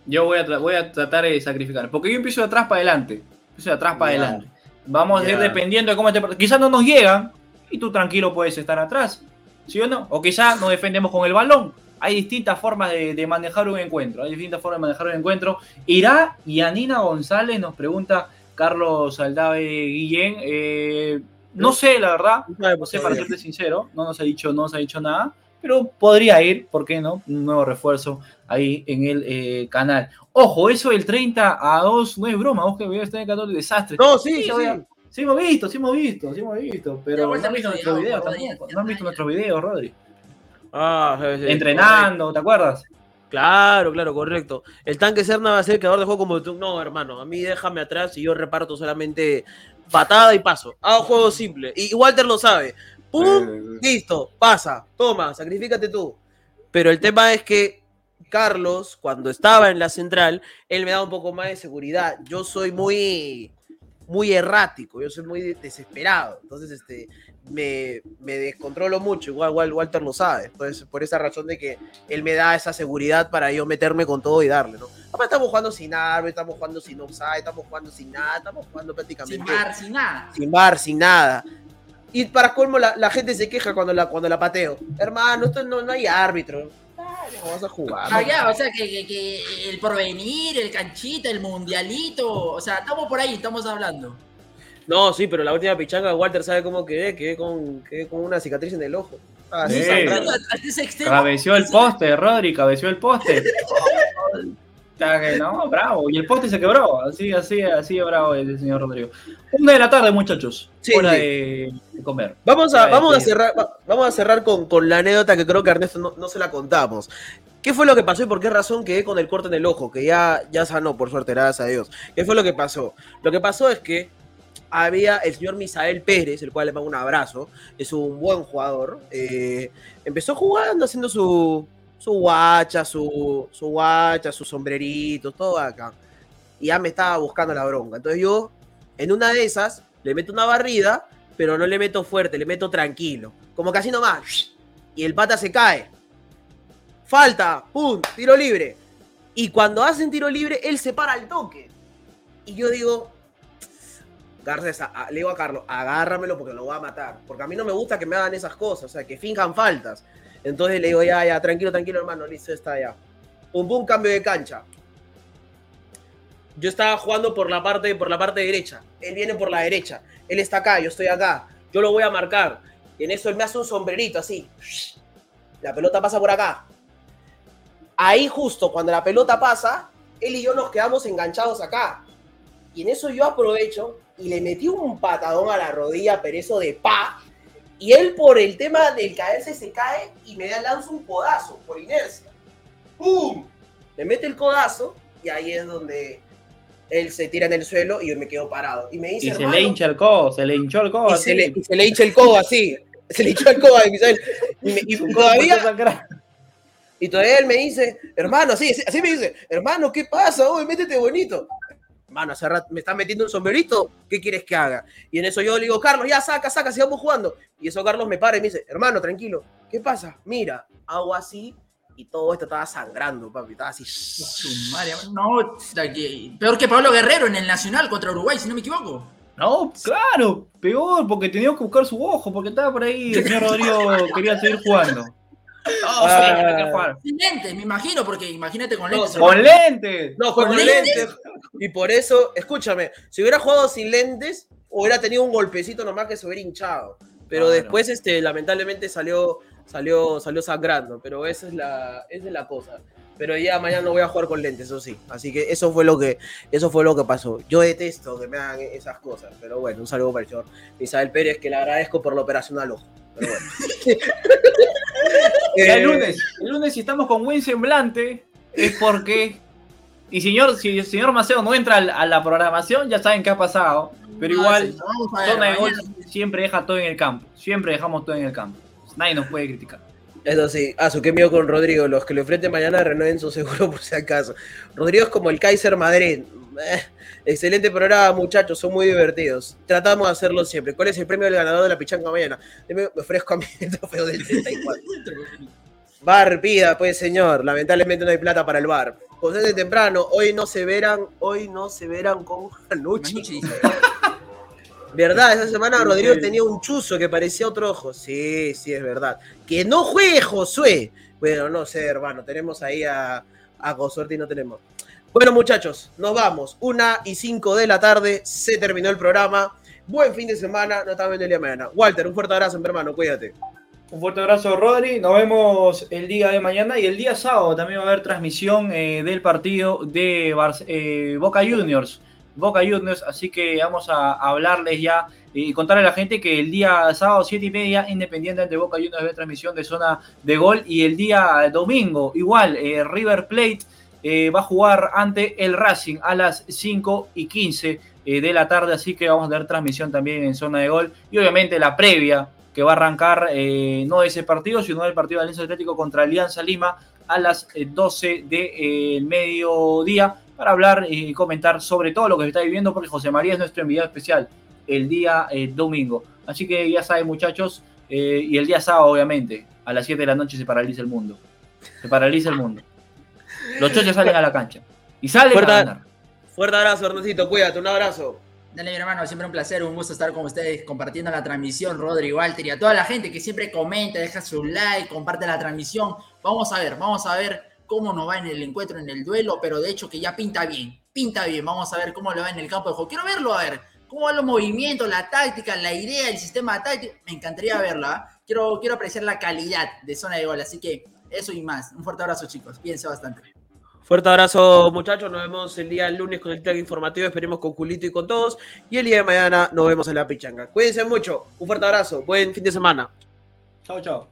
Yo voy a, voy a tratar de sacrificar. Porque yo empiezo de atrás para adelante. Empiezo de atrás para adelante. Vamos a ir dependiendo de cómo este Quizás no nos llegan y tú tranquilo puedes estar atrás. ¿Sí o no? O quizás nos defendemos con el balón. Hay distintas formas de, de manejar un encuentro. Hay distintas formas de manejar un encuentro. ¿Irá Yanina González? Nos pregunta Carlos Aldave Guillén. Eh, no sé, la verdad. No sé, para serte sincero, no nos ha dicho, no nos ha dicho nada, pero podría ir, ¿por qué no? Un nuevo refuerzo ahí en el eh, canal. Ojo, eso del 30 a 2 no es broma, vos que voy a estar en el canal de desastre. No, sí, sí, sí. sí hemos visto, sí hemos visto, sí hemos visto, pero no han visto me nuestros videos tampoco, no han visto nuestros videos, Rodri. Ah, sí, sí, Entrenando, ¿te acuerdas? Claro, claro, correcto. El tanque Serna va a ser el creador de juego como tú. No, hermano, a mí déjame atrás y yo reparto solamente patada y paso. Hago juego simple. Y Walter lo sabe. ¡Pum! Listo, pasa, toma, sacrifícate tú. Pero el tema es que Carlos, cuando estaba en la central, él me daba un poco más de seguridad. Yo soy muy. muy errático, yo soy muy desesperado. Entonces, este, me, me descontrolo mucho. Igual, igual Walter lo sabe. Entonces, por esa razón de que él me da esa seguridad para yo meterme con todo y darle, ¿no? Aparte, estamos jugando sin árbitro, estamos jugando sin offside, estamos jugando sin nada, estamos jugando prácticamente. Sin bar, sin nada. Sin bar, sin nada. Y para colmo, la, la gente se queja cuando la, cuando la pateo. Hermano, esto no, no hay árbitro. Dale, vamos a jugar. Ah, ya, o sea, que, que- que el porvenir, el canchita, el mundialito, o sea, estamos por ahí, estamos hablando. No, sí, pero la última pichanga, Walter sabe cómo quedé. Quedé con, quedé con una cicatriz en el ojo. Ah, Sí. Cabeció el poste, Rodri, cabeció el poste. No, bravo. Y el poste se quebró. Así, así, así bravo el señor Rodrigo. Una de la tarde, muchachos. Sí, Hora sí. de, de comer. Vamos a, vamos a cerrar, va- vamos a cerrar con, con la anécdota que creo que a Ernesto no, no se la contamos. ¿Qué fue lo que pasó y por qué razón quedé con el corte en el ojo? Que ya, ya sanó, por suerte, gracias a Dios. ¿Qué fue lo que pasó? Lo que pasó es que había el señor Misael Pérez, el cual le mando un abrazo, es un buen jugador. eh, empezó jugando, haciendo su, su guacha, su, su guacha, sus sombreritos, todo acá. Y ya me estaba buscando la bronca. Entonces yo, en una de esas, le meto una barrida, pero no le meto fuerte, le meto tranquilo. Como así nomás. Y el pata se cae. Falta, pum, tiro libre. Y cuando hacen tiro libre, él se para al toque. Y yo digo, Garcés, le digo a Carlos, agárramelo porque lo voy a matar. Porque a mí no me gusta que me hagan esas cosas, o sea, que finjan faltas. Entonces le digo, ya, ya, tranquilo, tranquilo, hermano, listo, está ya. Pum, cambio de cancha. Yo estaba jugando por la parte, por la parte derecha. Él viene por la derecha. Él está acá, yo estoy acá. Yo lo voy a marcar. Y en eso él me hace un sombrerito así. La pelota pasa por acá. Ahí justo cuando la pelota pasa, él y yo nos quedamos enganchados acá. Y en eso yo aprovecho y le metí un patadón a la rodilla, pero eso de pa. Y él por el tema del caerse se cae y me da lanza un codazo por inercia. ¡Pum! Le mete el codazo y ahí es donde él se tira en el suelo y yo me quedo parado. Y me dice, Y se le hincha el codo, se le hinchó el codo. y así. se, le, y se le hincha el codo así. Se le hinchó el codo a Misael. Y, me- y todavía, y todavía él me dice, hermano, así- así me dice, hermano, ¿qué pasa? Oye, métete bonito. Hermano, hace rato me están metiendo un sombrerito, ¿qué quieres que haga? Y en eso yo le digo, Carlos, ya saca, saca, sigamos jugando. Y eso Carlos me para y me dice, hermano, tranquilo, ¿qué pasa? Mira, hago así y todo esto estaba sangrando, papi, estaba así. Su madre, No, peor que Pablo Guerrero en el Nacional contra Uruguay, si no me equivoco. No, claro, peor, porque tenía que buscar su ojo, porque estaba por ahí, el señor Rodrigo quería seguir jugando. No, Ah. sí, jugar. Sin lentes, me imagino, porque imagínate con No, lentes. con Con lentes. No, fue ¿Con con lentes? lentes. Y por eso, escúchame, si hubiera jugado sin lentes, hubiera tenido un golpecito nomás que se hubiera hinchado. Pero después, este, lamentablemente salió, salió, salió sangrando. Pero esa es la, esa es la cosa. Pero ya mañana no voy a jugar con lentes, eso sí. Así que eso fue lo que, eso fue lo que pasó. Yo detesto que me hagan esas cosas. Pero bueno, un saludo para el señor Isabel Pérez, que le agradezco por la operación al ojo. Pero bueno. El Eh, lunes, el lunes si estamos con buen semblante, es porque. Y señor, si el señor Maceo no entra a la programación, ya saben qué ha pasado. Pero igual, Ah, a ver, zona de gol siempre deja todo en el campo. Siempre dejamos todo en el campo. Nadie nos puede criticar. Eso sí, ah, su que mío con Rodrigo. Los que lo enfrenten mañana renueven su seguro por si acaso. Rodrigo es como el Kaiser Madrid. Eh, excelente programa, muchachos, son muy divertidos. Tratamos de hacerlo siempre. ¿Cuál es el premio del ganador de la pichanga mañana? Me ofrezco a mí el trofeo del 34. Bar, pida, pues señor. Lamentablemente no hay plata para el bar. José de temprano, hoy no se verán, hoy no se verán con dice. ¿Verdad? Esa semana Rodrigo tenía un chuzo que parecía otro ojo. Sí, sí, es verdad. Que no juegue Josué. Bueno, no sé, hermano. Tenemos ahí a, a y no tenemos. Bueno, muchachos, nos vamos. Una y cinco de la tarde. Se terminó el programa. Buen fin de semana. Viendo el día de mañana. Walter, un fuerte abrazo, hermano. Cuídate. Un fuerte abrazo, Rodri. Nos vemos el día de mañana y el día sábado también va a haber transmisión eh, del partido de eh, Boca Juniors. Boca Juniors, así que vamos a hablarles ya y contarle a la gente que el día sábado, 7 y media, Independiente de Boca Juniors ve transmisión de zona de gol. Y el día domingo, igual, eh, River Plate eh, va a jugar ante el Racing a las 5 y 15 eh, de la tarde, así que vamos a dar transmisión también en zona de gol. Y obviamente la previa que va a arrancar eh, no ese partido, sino del partido de Alianza Atlético contra Alianza Lima a las eh, 12 del mediodía. para hablar y comentar sobre todo lo que se está viviendo, porque José María es nuestro enviado especial el día domingo. Así que ya saben, muchachos, y el día sábado, obviamente, a las 7 de la noche se paraliza el mundo. Se paraliza el mundo. Los choches salen a la cancha. Y salen Fuerte- a ganar. Fuerte abrazo, Hernancito. Cuídate, un abrazo. Dale, mi hermano, siempre un placer, un gusto estar con ustedes compartiendo la transmisión, Rodri, Walter, y a toda la gente que siempre comenta, deja su like, comparte la transmisión. Vamos a ver, vamos a ver cómo nos va en el encuentro, en el duelo, pero de hecho que ya pinta bien, pinta bien. Vamos a ver cómo le va en el campo de juego. Quiero verlo, a ver, cómo van los movimientos, la táctica, la idea, el sistema táctico. Me encantaría verla. ¿ah? Quiero, quiero apreciar la calidad de zona de gol, así que eso y más. Un fuerte abrazo, chicos. Piense bastante. Fuerte abrazo, muchachos. Nos vemos el día lunes con el tag informativo. Esperemos con Julito y con todos. Y el día de mañana nos vemos en la pichanga. Cuídense mucho. Un fuerte abrazo. Buen fin de semana. Chao, chao.